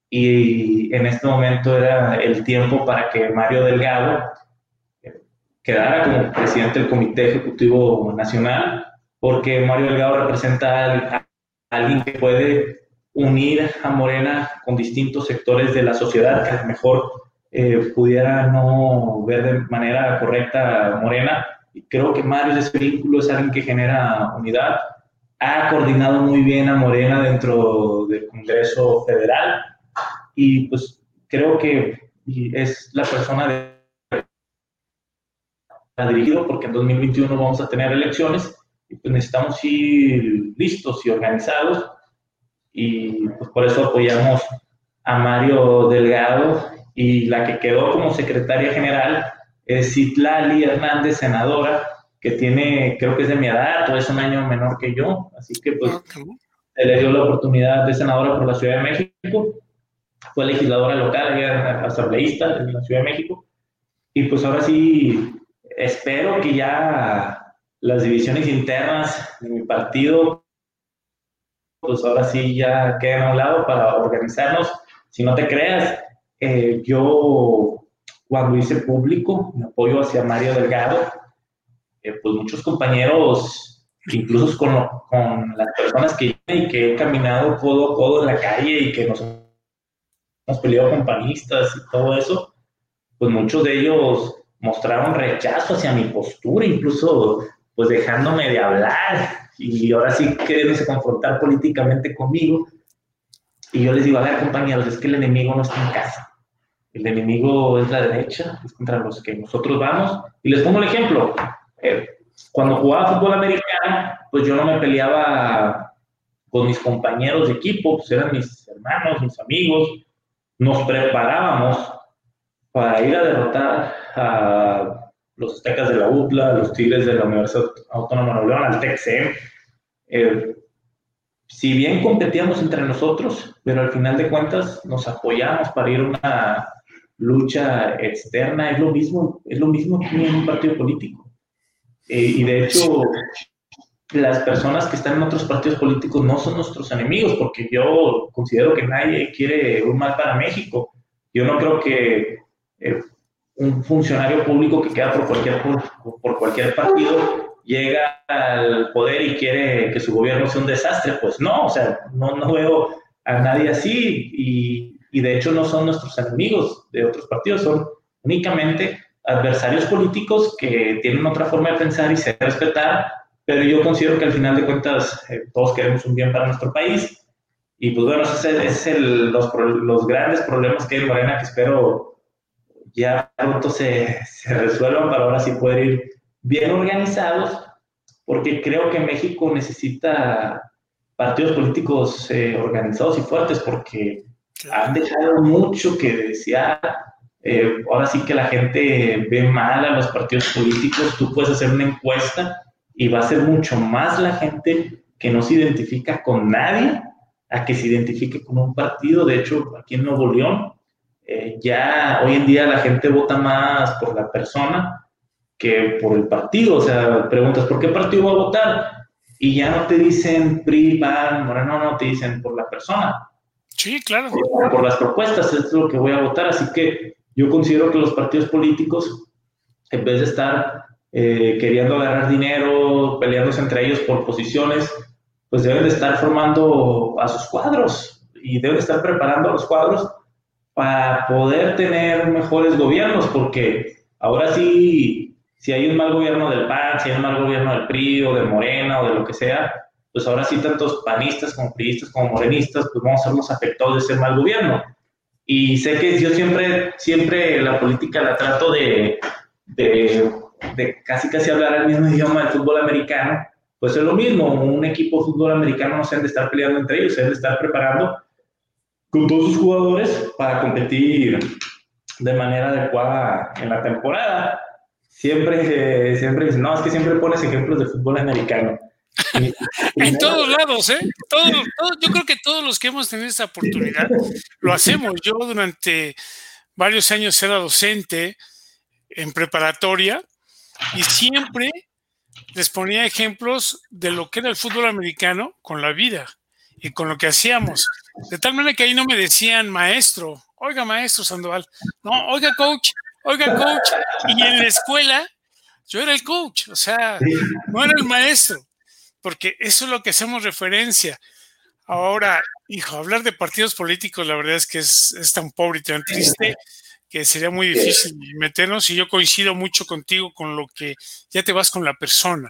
Y en este momento era el tiempo para que Mario Delgado quedara como presidente del Comité Ejecutivo Nacional, porque Mario Delgado representa a alguien que puede unir a Morena con distintos sectores de la sociedad que a lo mejor eh, pudiera no ver de manera correcta Morena. Y creo que Mario de ese vínculo es alguien que genera unidad. Ha coordinado muy bien a Morena dentro del Congreso Federal y pues creo que es la persona de dirigido porque en 2021 vamos a tener elecciones y pues necesitamos ir listos y organizados y pues por eso apoyamos a Mario Delgado y la que quedó como secretaria general es Citlali Hernández, senadora, que tiene, creo que es de mi edad, o es un año menor que yo, así que pues se le dio la oportunidad de senadora por la Ciudad de México, fue legisladora local, ella asambleísta en la Ciudad de México, y pues ahora sí espero que ya las divisiones internas de mi partido, pues ahora sí ya queden a un lado para organizarnos. Si no te creas, eh, yo cuando hice público mi apoyo hacia Mario Delgado, eh, pues muchos compañeros, incluso con, las personas que, que he caminado codo a codo en la calle y que nos hemos peleado con panistas y todo eso, pues muchos de ellos mostraron rechazo hacia mi postura, incluso pues dejándome de hablar y ahora sí queriéndose confrontar políticamente conmigo. Y yo les digo, a ver compañeros, es que el enemigo no está en casa. El enemigo es la derecha, es contra los que nosotros vamos. Y les pongo el ejemplo. Eh, cuando jugaba fútbol americano, pues yo no me peleaba con mis compañeros de equipo, pues eran mis hermanos, mis amigos. Nos preparábamos para ir a derrotar a los aztecas de la UTLA, los tigres de la Universidad Autónoma de Nuevo León, al TECSEM. Eh, si bien competíamos entre nosotros, pero al final de cuentas nos apoyamos para ir a una lucha externa, es lo mismo, es lo mismo que en un partido político. Eh, y de hecho, las personas que están en otros partidos políticos no son nuestros enemigos, porque yo considero que nadie quiere un mal para México. Yo no creo que eh, un funcionario público que queda por cualquier, por, cualquier partido llega al poder y quiere que su gobierno sea un desastre. Pues no, o sea, no, no veo a nadie así y y de hecho no son nuestros enemigos de otros partidos, son únicamente adversarios políticos que tienen otra forma de pensar y se respetar, pero yo considero que al final de cuentas eh, todos queremos un bien para nuestro país. Y pues bueno, ese es el, los, los, grandes problemas que hay en Morena que espero ya pronto se, se resuelvan para ahora sí poder ir bien organizados, porque creo que México necesita partidos políticos eh, organizados y fuertes, porque han dejado mucho que desear. Eh, ahora sí que la gente ve mal a los partidos políticos. Tú puedes hacer una encuesta y va a ser mucho más la gente que no se identifica con nadie a que se identifique con un partido. De hecho, aquí en Nuevo León, eh, ya hoy en día la gente vota más por la persona que por el partido. O sea, preguntas, ¿por qué partido va a votar? Y ya no te dicen PRI, PAN, Moreno, no, te dicen por la persona. Sí, claro. Por las propuestas, es lo que voy a votar. Así que yo considero que los partidos políticos, en vez de estar eh, queriendo agarrar dinero, peleándose entre ellos por posiciones, pues deben de estar formando a sus cuadros y deben estar preparando a los cuadros para poder tener mejores gobiernos, porque ahora sí, si hay un mal gobierno del PAN, si hay un mal gobierno del PRI o de Morena o de lo que sea, pues ahora sí tantos panistas como priistas como morenistas, pues vamos a ser los afectados de ese mal gobierno. Y sé que yo siempre, siempre la política la trato de, de, de casi casi hablar el mismo idioma del fútbol americano, pues es lo mismo, un equipo de fútbol americano no se deben de estar peleando entre ellos, se deben de estar preparando con todos sus jugadores para competir de manera adecuada en la temporada. Siempre, siempre dicen, no, es que siempre pones ejemplos de fútbol americano. en todos lados, ¿eh? yo creo que todos los que hemos tenido esta oportunidad lo hacemos. Yo durante varios años era docente en preparatoria y siempre les ponía ejemplos de lo que era el fútbol americano con la vida y con lo que hacíamos. De tal manera que ahí no me decían maestro, oiga maestro Sandoval, no, oiga coach, oiga coach. Y en la escuela yo era el coach, o sea, no era el maestro, porque eso es lo que hacemos referencia. Ahora, hijo, hablar de partidos políticos, la verdad es que es, es tan pobre y tan triste que sería muy difícil meternos y yo coincido mucho contigo con lo que ya te vas con la persona.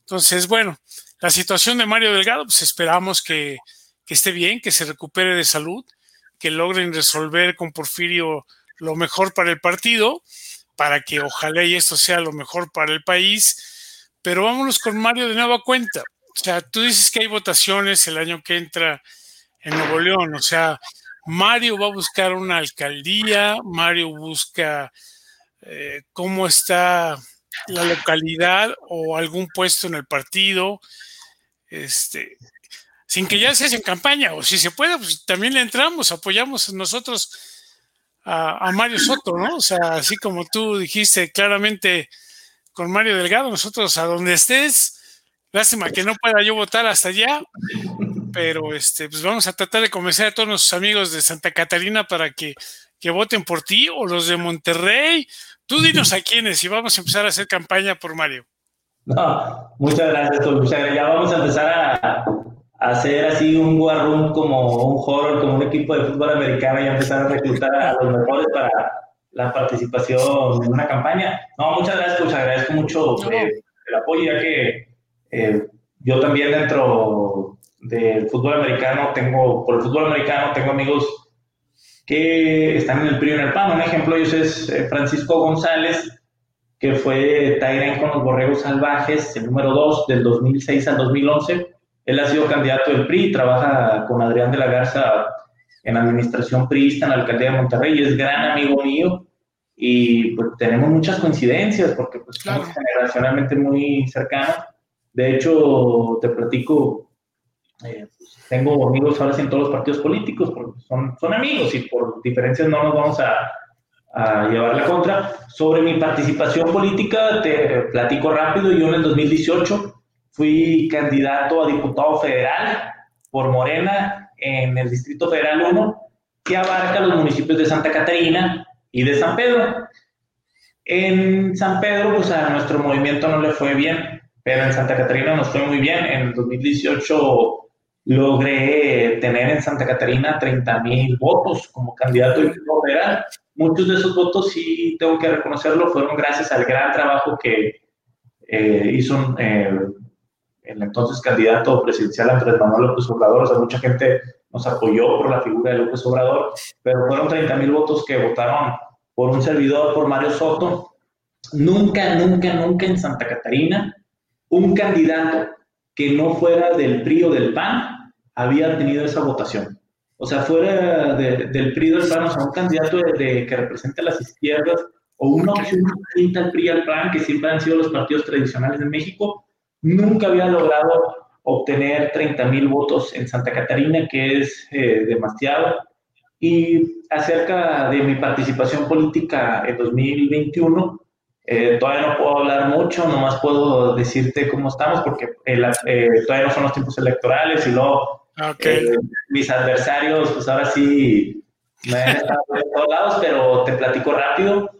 Entonces, bueno, la situación de Mario Delgado, pues esperamos que, que esté bien, que se recupere de salud, que logren resolver con Porfirio lo mejor para el partido, para que ojalá y esto sea lo mejor para el país. Pero vámonos con Mario de nueva cuenta. O sea, tú dices que hay votaciones el año que entra en Nuevo León, o sea, Mario va a buscar una alcaldía, Mario busca eh, cómo está la localidad o algún puesto en el partido, este, sin que ya se en campaña, o si se puede, pues también le entramos, apoyamos nosotros a, a, Mario Soto, ¿no? O sea, así como tú dijiste claramente con Mario Delgado, nosotros a donde estés, lástima que no pueda yo votar hasta allá, pero este, pues vamos a tratar de convencer a todos nuestros amigos de Santa Catarina para que, que voten por ti o los de Monterrey. Tú dinos a quiénes y vamos a empezar a hacer campaña por Mario. No, muchas gracias, muchas Ya vamos a empezar a, hacer así un room como un horror, como un equipo de fútbol americano y empezar a reclutar a los mejores para la participación en una campaña. No, muchas gracias, pues agradezco mucho eh, el apoyo, ya que eh, yo también dentro del fútbol americano, tengo, por el fútbol americano, tengo amigos que están en el PRI en el PAN. Un ejemplo de ellos es eh, Francisco González, que fue Tairen con los Borregos Salvajes, el número 2 del 2006 al 2011. Él ha sido candidato del PRI, trabaja con Adrián de la Garza en administración priista en la alcaldía de Monterrey, es gran amigo mío y pues tenemos muchas coincidencias porque pues somos generacionalmente muy cercanos. De hecho, te platico, eh, tengo amigos ahora sí en todos los partidos políticos, porque son, son amigos y por diferencias no nos vamos a, a llevar la contra. Sobre mi participación política, te platico rápido. Yo en el 2018 fui candidato a diputado federal por Morena en el Distrito Federal 1, que abarca los municipios de Santa Catarina y de San Pedro. En San Pedro, pues a nuestro movimiento no le fue bien, pero en Santa Catarina nos fue muy bien. En el 2018 logré tener en Santa Catarina 30 mil votos como candidato federal. Muchos de esos votos, sí tengo que reconocerlo, fueron gracias al gran trabajo que eh, hizo eh, el entonces candidato presidencial Andrés Manuel López Obrador. O sea, mucha gente nos apoyó por la figura de López Obrador, pero fueron 30 mil votos que votaron por un servidor, por Mario Soto. Nunca, nunca, nunca en Santa Catarina un candidato que no fuera del PRI o del PAN había tenido esa votación. O sea, fuera del PRI o del PAN, o sea, un candidato de, que represente a las izquierdas o una opción distinta al PRI al PAN, que siempre han sido los partidos tradicionales de México, nunca había logrado obtener 30 mil votos en Santa Catarina, que es eh, demasiado. Y acerca de mi participación política en 2021, eh, todavía no puedo hablar mucho, nomás puedo decirte cómo estamos porque eh, todavía no son los tiempos electorales y luego eh, mis adversarios, pues ahora sí me han estado de todos lados, pero te platico rápido.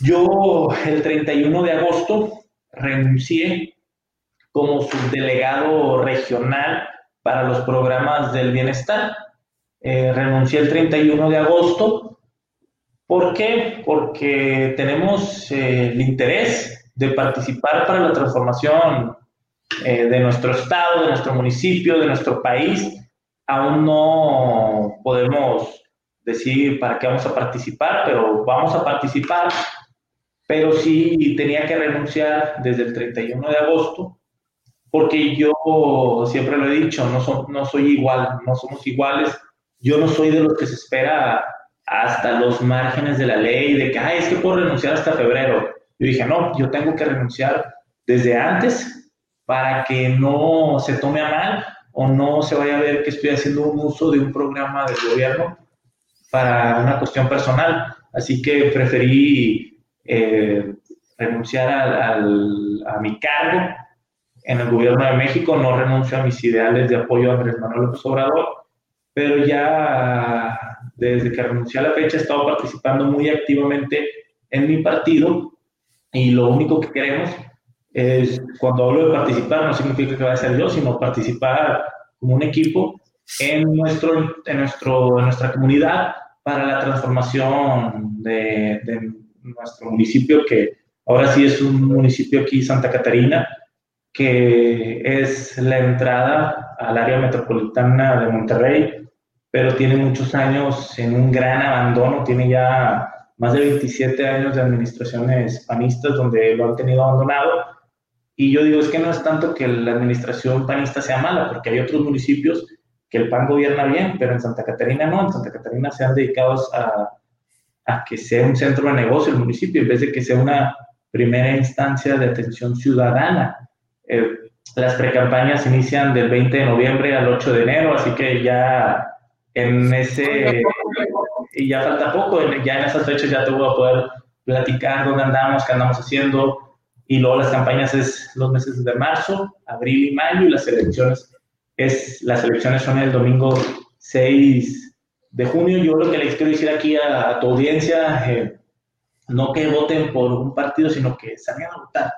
Yo el 31 de agosto renuncié como subdelegado regional para los programas del bienestar. renuncié el 31 de agosto ¿Por qué? Porque tenemos eh, el interés de participar para la transformación eh, de nuestro estado, de nuestro municipio, de nuestro país. Aún no podemos decir para qué vamos a participar, pero vamos a participar. Pero sí tenía que renunciar desde el 31 de agosto, porque yo siempre lo he dicho, no, no soy igual, no somos iguales. Yo no soy de los que se espera hasta los márgenes de la ley, de que, ay, es que puedo renunciar hasta febrero. Yo dije, no, yo tengo que renunciar desde antes para que no se tome a mal o no se vaya a ver que estoy haciendo un uso de un programa del gobierno para una cuestión personal. Así que preferí eh, renunciar a mi cargo en el gobierno de México, no renuncio a mis ideales de apoyo a Andrés Manuel López Obrador, pero ya desde que renuncié a la fecha he estado participando muy activamente en mi partido y lo único que queremos es, cuando hablo de participar, no significa que vaya a ser yo, sino participar como un equipo en, nuestro, en, nuestro, en nuestra comunidad para la transformación de, de nuestro municipio, que ahora sí es un municipio aquí, Santa Catarina, que es la entrada al área metropolitana de Monterrey, pero tiene muchos años en un gran abandono, tiene ya más de 27 años de administraciones panistas donde lo han tenido abandonado. Y yo digo, es que no es tanto que la administración panista sea mala, porque hay otros municipios que el PAN gobierna bien, pero en Santa Catarina no, en Santa Catarina se han dedicado a, a que sea un centro de negocio el municipio, en vez de que sea una primera instancia de atención ciudadana. Eh, las precampañas inician del 20 de noviembre al 8 de enero, así que ya en ese, y ya falta poco, ya en esas fechas ya te voy a poder platicar dónde andamos, qué andamos haciendo, y luego las campañas es los meses de marzo, abril y mayo, y las elecciones, es, las elecciones son el domingo 6 de junio. Yo lo que les quiero decir aquí a, tu audiencia, eh, no que voten por un partido, sino que salgan a votar.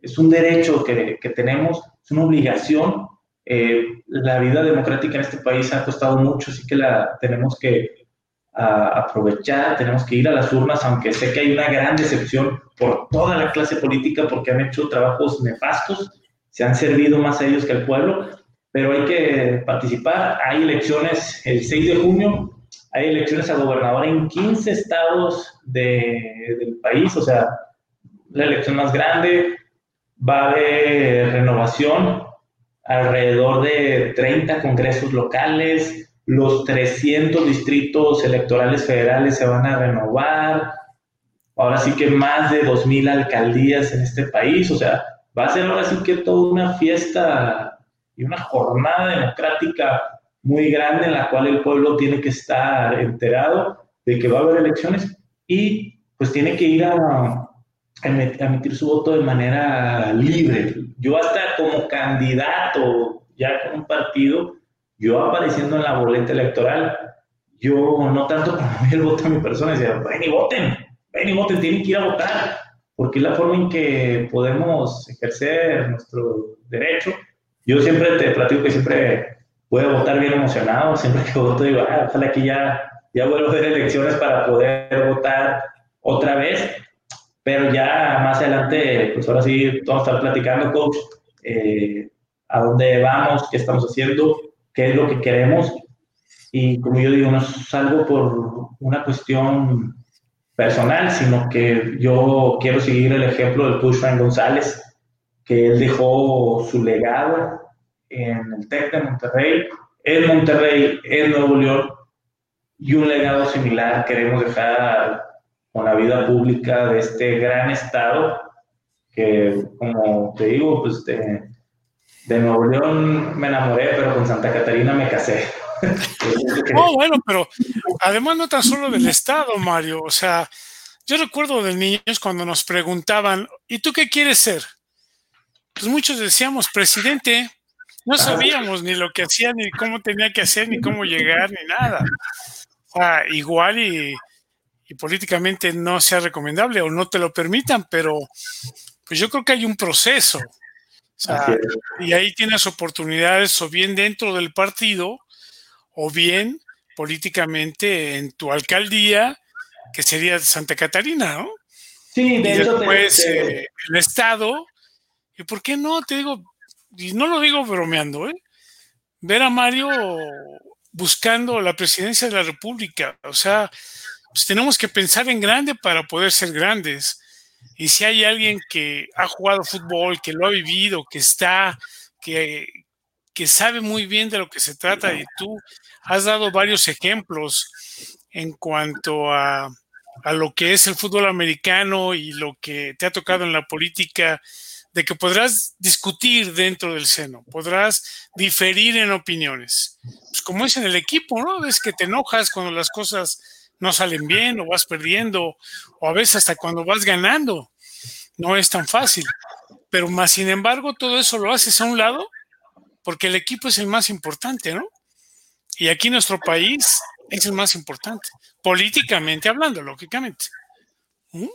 Es un derecho que, que tenemos, es una obligación eh, la vida democrática en este país ha costado mucho, así que la tenemos que aprovechar, tenemos que ir a las urnas, aunque sé que hay una gran decepción por toda la clase política porque han hecho trabajos nefastos, se han servido más a ellos que al pueblo, pero hay que participar. Hay elecciones el 6 de junio, hay elecciones a gobernador en 15 estados del país, o sea, la elección más grande, va a renovación alrededor de 30 congresos locales, los 300 distritos electorales federales se van a renovar, ahora sí que más de 2.000 alcaldías en este país, o sea, va a ser ahora sí que toda una fiesta y una jornada democrática muy grande en la cual el pueblo tiene que estar enterado de que va a haber elecciones y pues tiene que ir a, emitir su voto de manera libre. Yo hasta como candidato, ya con un partido, yo apareciendo en la boleta electoral, yo no tanto promoví el voto a mi persona, decía, ven y voten, ven y voten, tienen que ir a votar, porque es la forma en que podemos ejercer nuestro derecho. Yo siempre te platico que siempre puedo votar bien emocionado, siempre que voto digo, ah, ojalá que ya, ya vuelvo a hacer elecciones para poder votar otra vez, pero ya más adelante, pues ahora sí, vamos a estar platicando, coach, eh, a dónde vamos, qué estamos haciendo, qué es lo que queremos. Y como yo digo, no es algo por una cuestión personal, sino que yo quiero seguir el ejemplo del Push Frank González, que él dejó su legado en el TEC de Monterrey, en Monterrey, en Nuevo León, y un legado similar queremos dejar con la vida pública de este gran estado, que como te digo, pues de, de Nuevo León me enamoré, pero con Santa Catarina me casé. oh, bueno, pero además no tan solo del estado, Mario, o sea, yo recuerdo de niños cuando nos preguntaban, ¿y tú qué quieres ser? Pues muchos decíamos, presidente, no sabíamos ni lo que hacía, ni cómo tenía que hacer, ni cómo llegar, ni nada. O sea, igual y y políticamente no sea recomendable o no te lo permitan, pero pues yo creo que hay un proceso. y ahí tienes oportunidades o bien dentro del partido o bien políticamente en tu alcaldía, que sería Santa Catarina, ¿no? Sí, de y después eh, el Estado. ¿Y por qué no? Te digo, y no lo digo bromeando, ¿eh? Ver a Mario buscando la presidencia de la República. O sea, pues tenemos que pensar en grande para poder ser grandes. Y si hay alguien que ha jugado fútbol, que lo ha vivido, que está, que, sabe muy bien de lo que se trata, y tú has dado varios ejemplos en cuanto a, lo que es el fútbol americano y lo que te ha tocado en la política de que podrás discutir dentro del seno, podrás diferir en opiniones. Pues como es en el equipo, ¿no? Ves que te enojas cuando las cosas no salen bien o vas perdiendo, o a veces hasta cuando vas ganando. No es tan fácil. Pero más sin embargo, todo eso lo haces a un lado porque el equipo es el más importante, ¿no? Y aquí nuestro país es el más importante, políticamente hablando, lógicamente. ¿Mm?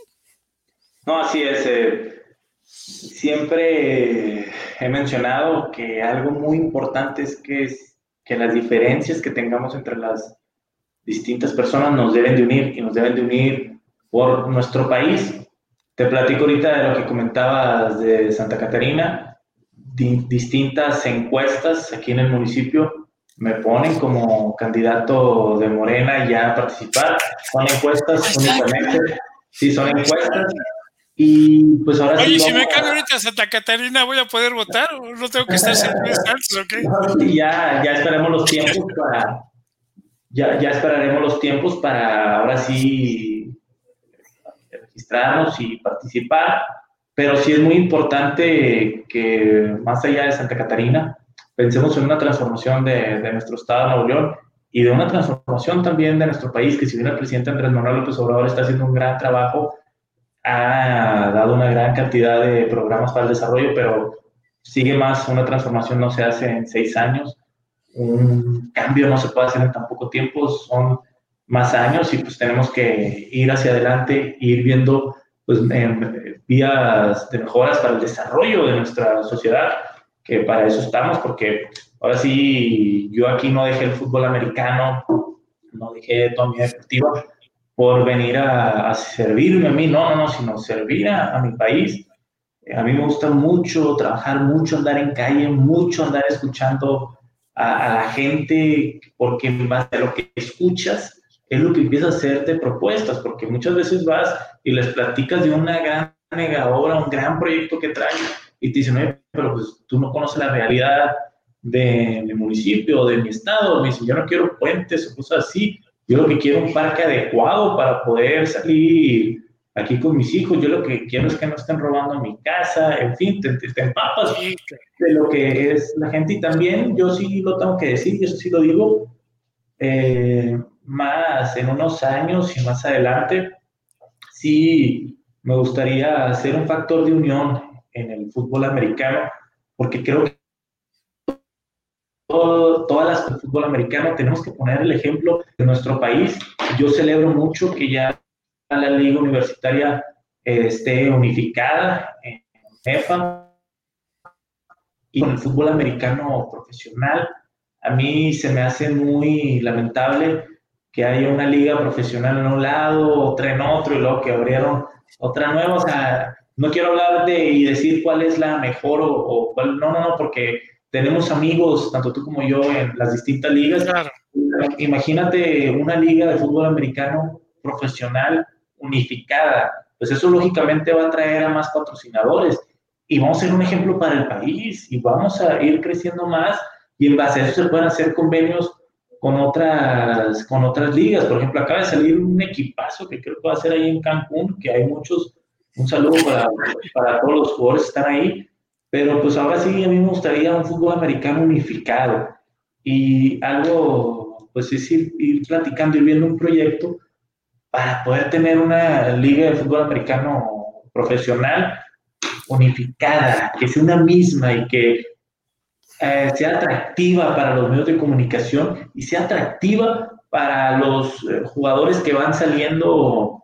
No, así es. Eh, siempre he mencionado que algo muy importante es que, es que las diferencias que tengamos entre las distintas personas nos deben de unir y nos deben de unir por nuestro país. Te platico ahorita de lo que comentabas de Santa Catarina, distintas encuestas aquí en el municipio me ponen como candidato de Morena ya a participar. Son encuestas únicamente. Sí, son encuestas. Y pues ahora Oye, si me cambio ahorita Santa Catarina, ¿voy a poder votar? ¿O no tengo que estar siempre altos, o qué? ya, ya esperemos los tiempos para. Ya, ya esperaremos los tiempos para ahora sí registrarnos y participar. Pero sí es muy importante que más allá de Santa Catarina, pensemos en una transformación de, de nuestro Estado de Nuevo León y de una transformación también de nuestro país, que si bien el presidente Andrés Manuel López Obrador está haciendo un gran trabajo, ha dado una gran cantidad de programas para el desarrollo, pero sigue más, una transformación no se hace en seis años, un cambio no se puede hacer en tan poco tiempo, son más años y pues tenemos que ir hacia adelante, ir viendo pues, vías de mejoras para el desarrollo de nuestra sociedad que para eso estamos, porque ahora sí, yo aquí no dejé el fútbol americano, no dejé toda mi deportiva por venir a, servirme a mí, no, no, no, sino servir a, mi país. A mí me gusta mucho trabajar, mucho andar en calle, mucho andar escuchando a, la gente, porque en base a lo que escuchas es lo que empieza a hacerte propuestas, porque muchas veces vas y les platicas de una gran mega obra, un gran proyecto que traes y te dicen, pero pues tú no conoces la realidad de mi municipio, de mi estado. Me dicen, yo no quiero puentes o cosas así. Yo lo que quiero es un parque adecuado para poder salir aquí con mis hijos. Yo lo que quiero es que no estén robando mi casa. En fin, te, te, empapas de lo que es la gente. Y también yo sí lo tengo que decir, y eso sí lo digo, eh, más en unos años y más adelante, sí me gustaría ser un factor de unión en el fútbol americano, porque creo que todas las del fútbol americano tenemos que poner el ejemplo de nuestro país. Yo celebro mucho que ya la liga universitaria eh, esté unificada en EFA y con el fútbol americano profesional. A mí se me hace muy lamentable que haya una liga profesional en un lado, otra en otro, y luego que abrieron otra nueva. O sea, no quiero hablar de y decir cuál es la mejor o, cuál, no, no, no, porque tenemos amigos, tanto tú como yo, en las distintas ligas. Imagínate una liga de fútbol americano profesional unificada, pues eso lógicamente va a traer a más patrocinadores y vamos a ser un ejemplo para el país y vamos a ir creciendo más y en base a eso se pueden hacer convenios con otras, con otras ligas. Por ejemplo, acaba de salir un equipazo que creo que va a ser ahí en Cancún, que hay muchos un saludo para, todos los jugadores que están ahí. Pero pues ahora sí, a mí me gustaría un fútbol americano unificado y algo, pues es ir, platicando, y viendo un proyecto para poder tener una liga de fútbol americano profesional unificada, que sea una misma y que eh, sea atractiva para los medios de comunicación y sea atractiva para los eh, jugadores que van saliendo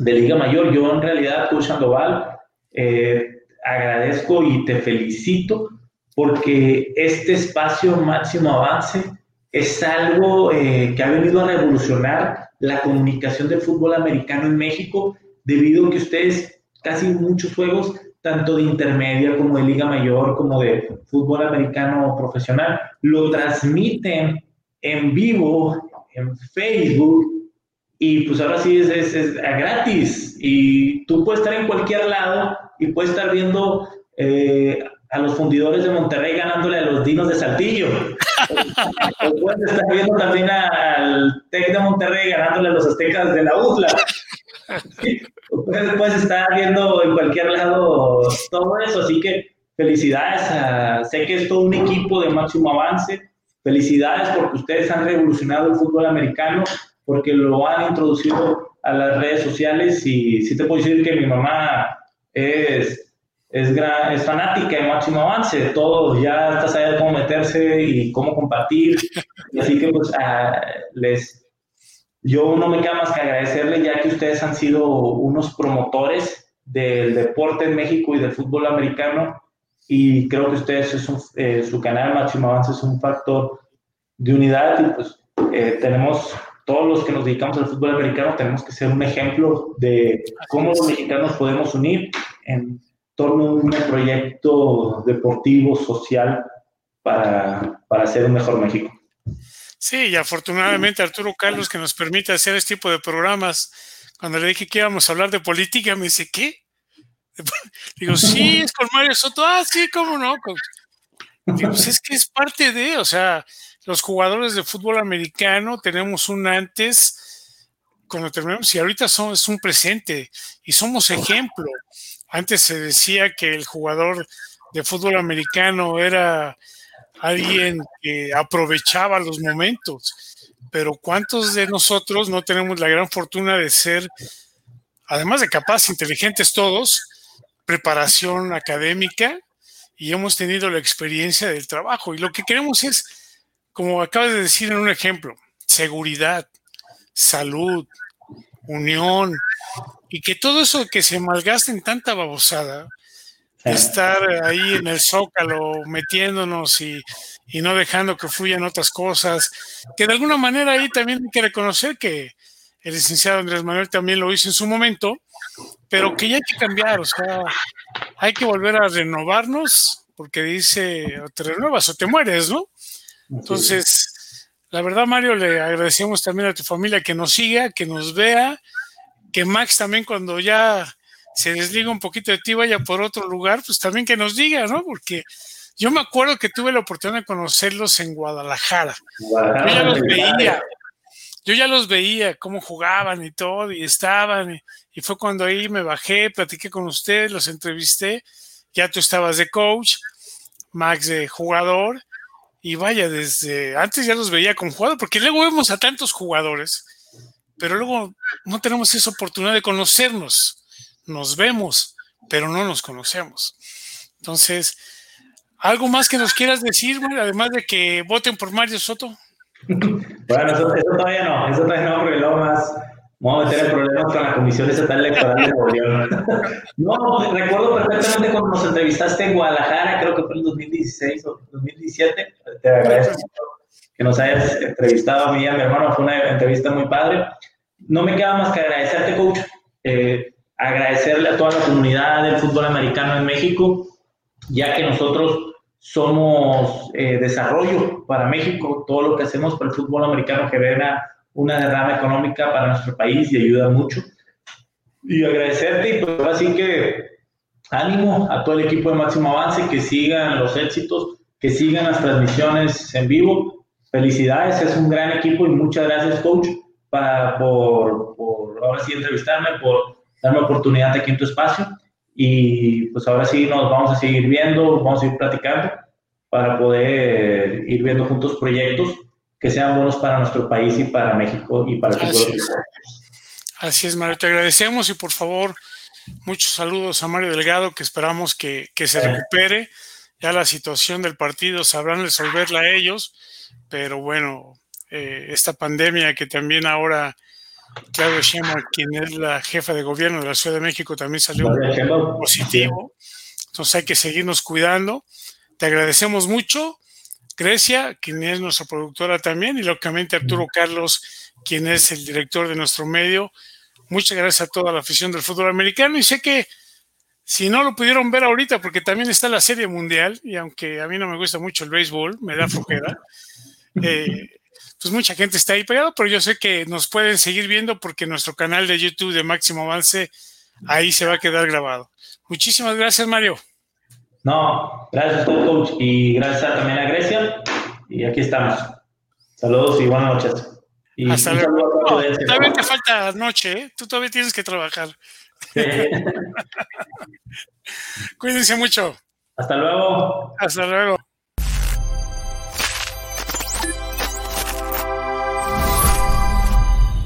de Liga Mayor. Yo en realidad, Coach Sandoval, eh, agradezco y te felicito porque este espacio máximo avance es algo eh, que ha venido a revolucionar la comunicación del fútbol americano en México debido a que ustedes casi muchos juegos, tanto de intermedia como de liga mayor, como de fútbol americano profesional, lo transmiten en vivo en Facebook y pues ahora sí es, es, gratis y tú puedes estar en cualquier lado y puedes estar viendo eh, a los fundidores de Monterrey ganándole a los dinos de Saltillo. Puedes estar viendo también al TEC de Monterrey ganándole a los aztecas de la UFLA. puedes estar viendo en cualquier lado todo eso, así que felicidades, sé que es todo un equipo de máximo avance, felicidades porque ustedes han revolucionado el fútbol americano, porque lo han introducido a las redes sociales y sí te puedo decir que mi mamá es, es, es fanática de máximo avance, todo, ya está sabiendo cómo meterse y cómo compartir, así que pues les yo no me queda más que agradecerle ya que ustedes han sido unos promotores del deporte en México y del fútbol americano. Y creo que ustedes, es eh, su canal Máximo Avance es un factor de unidad y pues eh, tenemos, todos los que nos dedicamos al fútbol americano tenemos que ser un ejemplo de cómo los mexicanos podemos unir en torno a un proyecto deportivo, social para, para hacer un mejor México. Sí, y afortunadamente Arturo Carlos que nos permite hacer este tipo de programas. Cuando le dije que íbamos a hablar de política, me dice, ¿qué? Digo, sí, es con Mario Soto. Ah, sí, cómo no. Digo, pues es que es parte de, o sea, los jugadores de fútbol americano tenemos un antes cuando terminamos y ahorita son, es un presente y somos ejemplo. Antes se decía que el jugador de fútbol americano era alguien que aprovechaba los momentos. Pero ¿cuántos de nosotros no tenemos la gran fortuna de ser, además de capaces, inteligentes todos, preparación académica y hemos tenido la experiencia del trabajo? Y lo que queremos es, como acabas de decir en un ejemplo, seguridad, salud, unión, y que todo eso que se malgaste en tanta babosada, estar ahí en el zócalo metiéndonos y, no dejando que fluyan otras cosas, que de alguna manera ahí también hay que reconocer que el licenciado Andrés Manuel también lo hizo en su momento, pero que ya hay que cambiar, o sea, hay que volver a renovarnos, porque dice, o te renuevas o te mueres, ¿no? Entonces, la verdad, Mario, le agradecemos también a tu familia que nos siga, que nos vea, que Max también cuando ya se desliga un poquito de ti, vaya por otro lugar, pues también que nos diga, ¿no? Porque yo me acuerdo que tuve la oportunidad de conocerlos en Guadalajara. Yo ya los veía, yo ya los veía cómo jugaban y todo, y estaban, y, fue cuando ahí me bajé, platiqué con ustedes, los entrevisté, ya tú estabas de coach, Max de jugador, y vaya, desde antes ya los veía como jugador, porque luego vemos a tantos jugadores, pero luego no tenemos esa oportunidad de conocernos nos vemos, pero no nos conocemos. Entonces, ¿algo más que nos quieras decir, además de que voten por Mario Soto? Bueno, eso, todavía no, eso todavía no, porque luego más vamos a meter problemas con la Comisión Estatal Electoral de Gobierno. no, recuerdo perfectamente cuando nos entrevistaste en Guadalajara, creo que fue en 2016 o 2017. Te agradezco que nos hayas entrevistado a mí y mi hermano, fue una entrevista muy padre. No me queda más que agradecerte, coach. Eh, agradecerle a toda la comunidad del fútbol americano en México, ya que nosotros somos eh, desarrollo para México, todo lo que hacemos para el fútbol americano genera una derrama económica para nuestro país y ayuda mucho. Y agradecerte, y pues así que ánimo a todo el equipo de Máximo Avance, que sigan los éxitos, que sigan las transmisiones en vivo. Felicidades, es un gran equipo y muchas gracias, coach, para, por, por ahora sí entrevistarme, por darme oportunidad aquí en tu espacio y pues ahora sí nos vamos a seguir viendo, vamos a ir platicando para poder ir viendo juntos proyectos que sean buenos para nuestro país y para México y para el futuro. Así es, Mario, te agradecemos y por favor, muchos saludos a Mario Delgado, que esperamos que, que se recupere. Ya la situación del partido sabrán resolverla ellos, pero bueno, eh, esta pandemia que también ahora Claudio Sheinbaum, quien es la jefa de gobierno de la Ciudad de México, también salió positivo. Entonces hay que seguirnos cuidando. Te agradecemos mucho. Grecia, quien es nuestra productora también, y lógicamente Arturo Carlos, quien es el director de nuestro medio. Muchas gracias a toda la afición del fútbol americano y sé que si no lo pudieron ver ahorita, porque también está la Serie Mundial, y aunque a mí no me gusta mucho el béisbol, me da flojera, eh, pues mucha gente está ahí pegado, pero yo sé que nos pueden seguir viendo porque nuestro canal de YouTube de Máximo Avance ahí se va a quedar grabado. Muchísimas gracias, Mario. No, gracias coach, y gracias también a Grecia. Y aquí estamos. Saludos y buenas noches. Hasta luego. todavía te falta noche, ¿eh? Tú todavía tienes que trabajar. Cuídense mucho. Hasta luego. Hasta luego.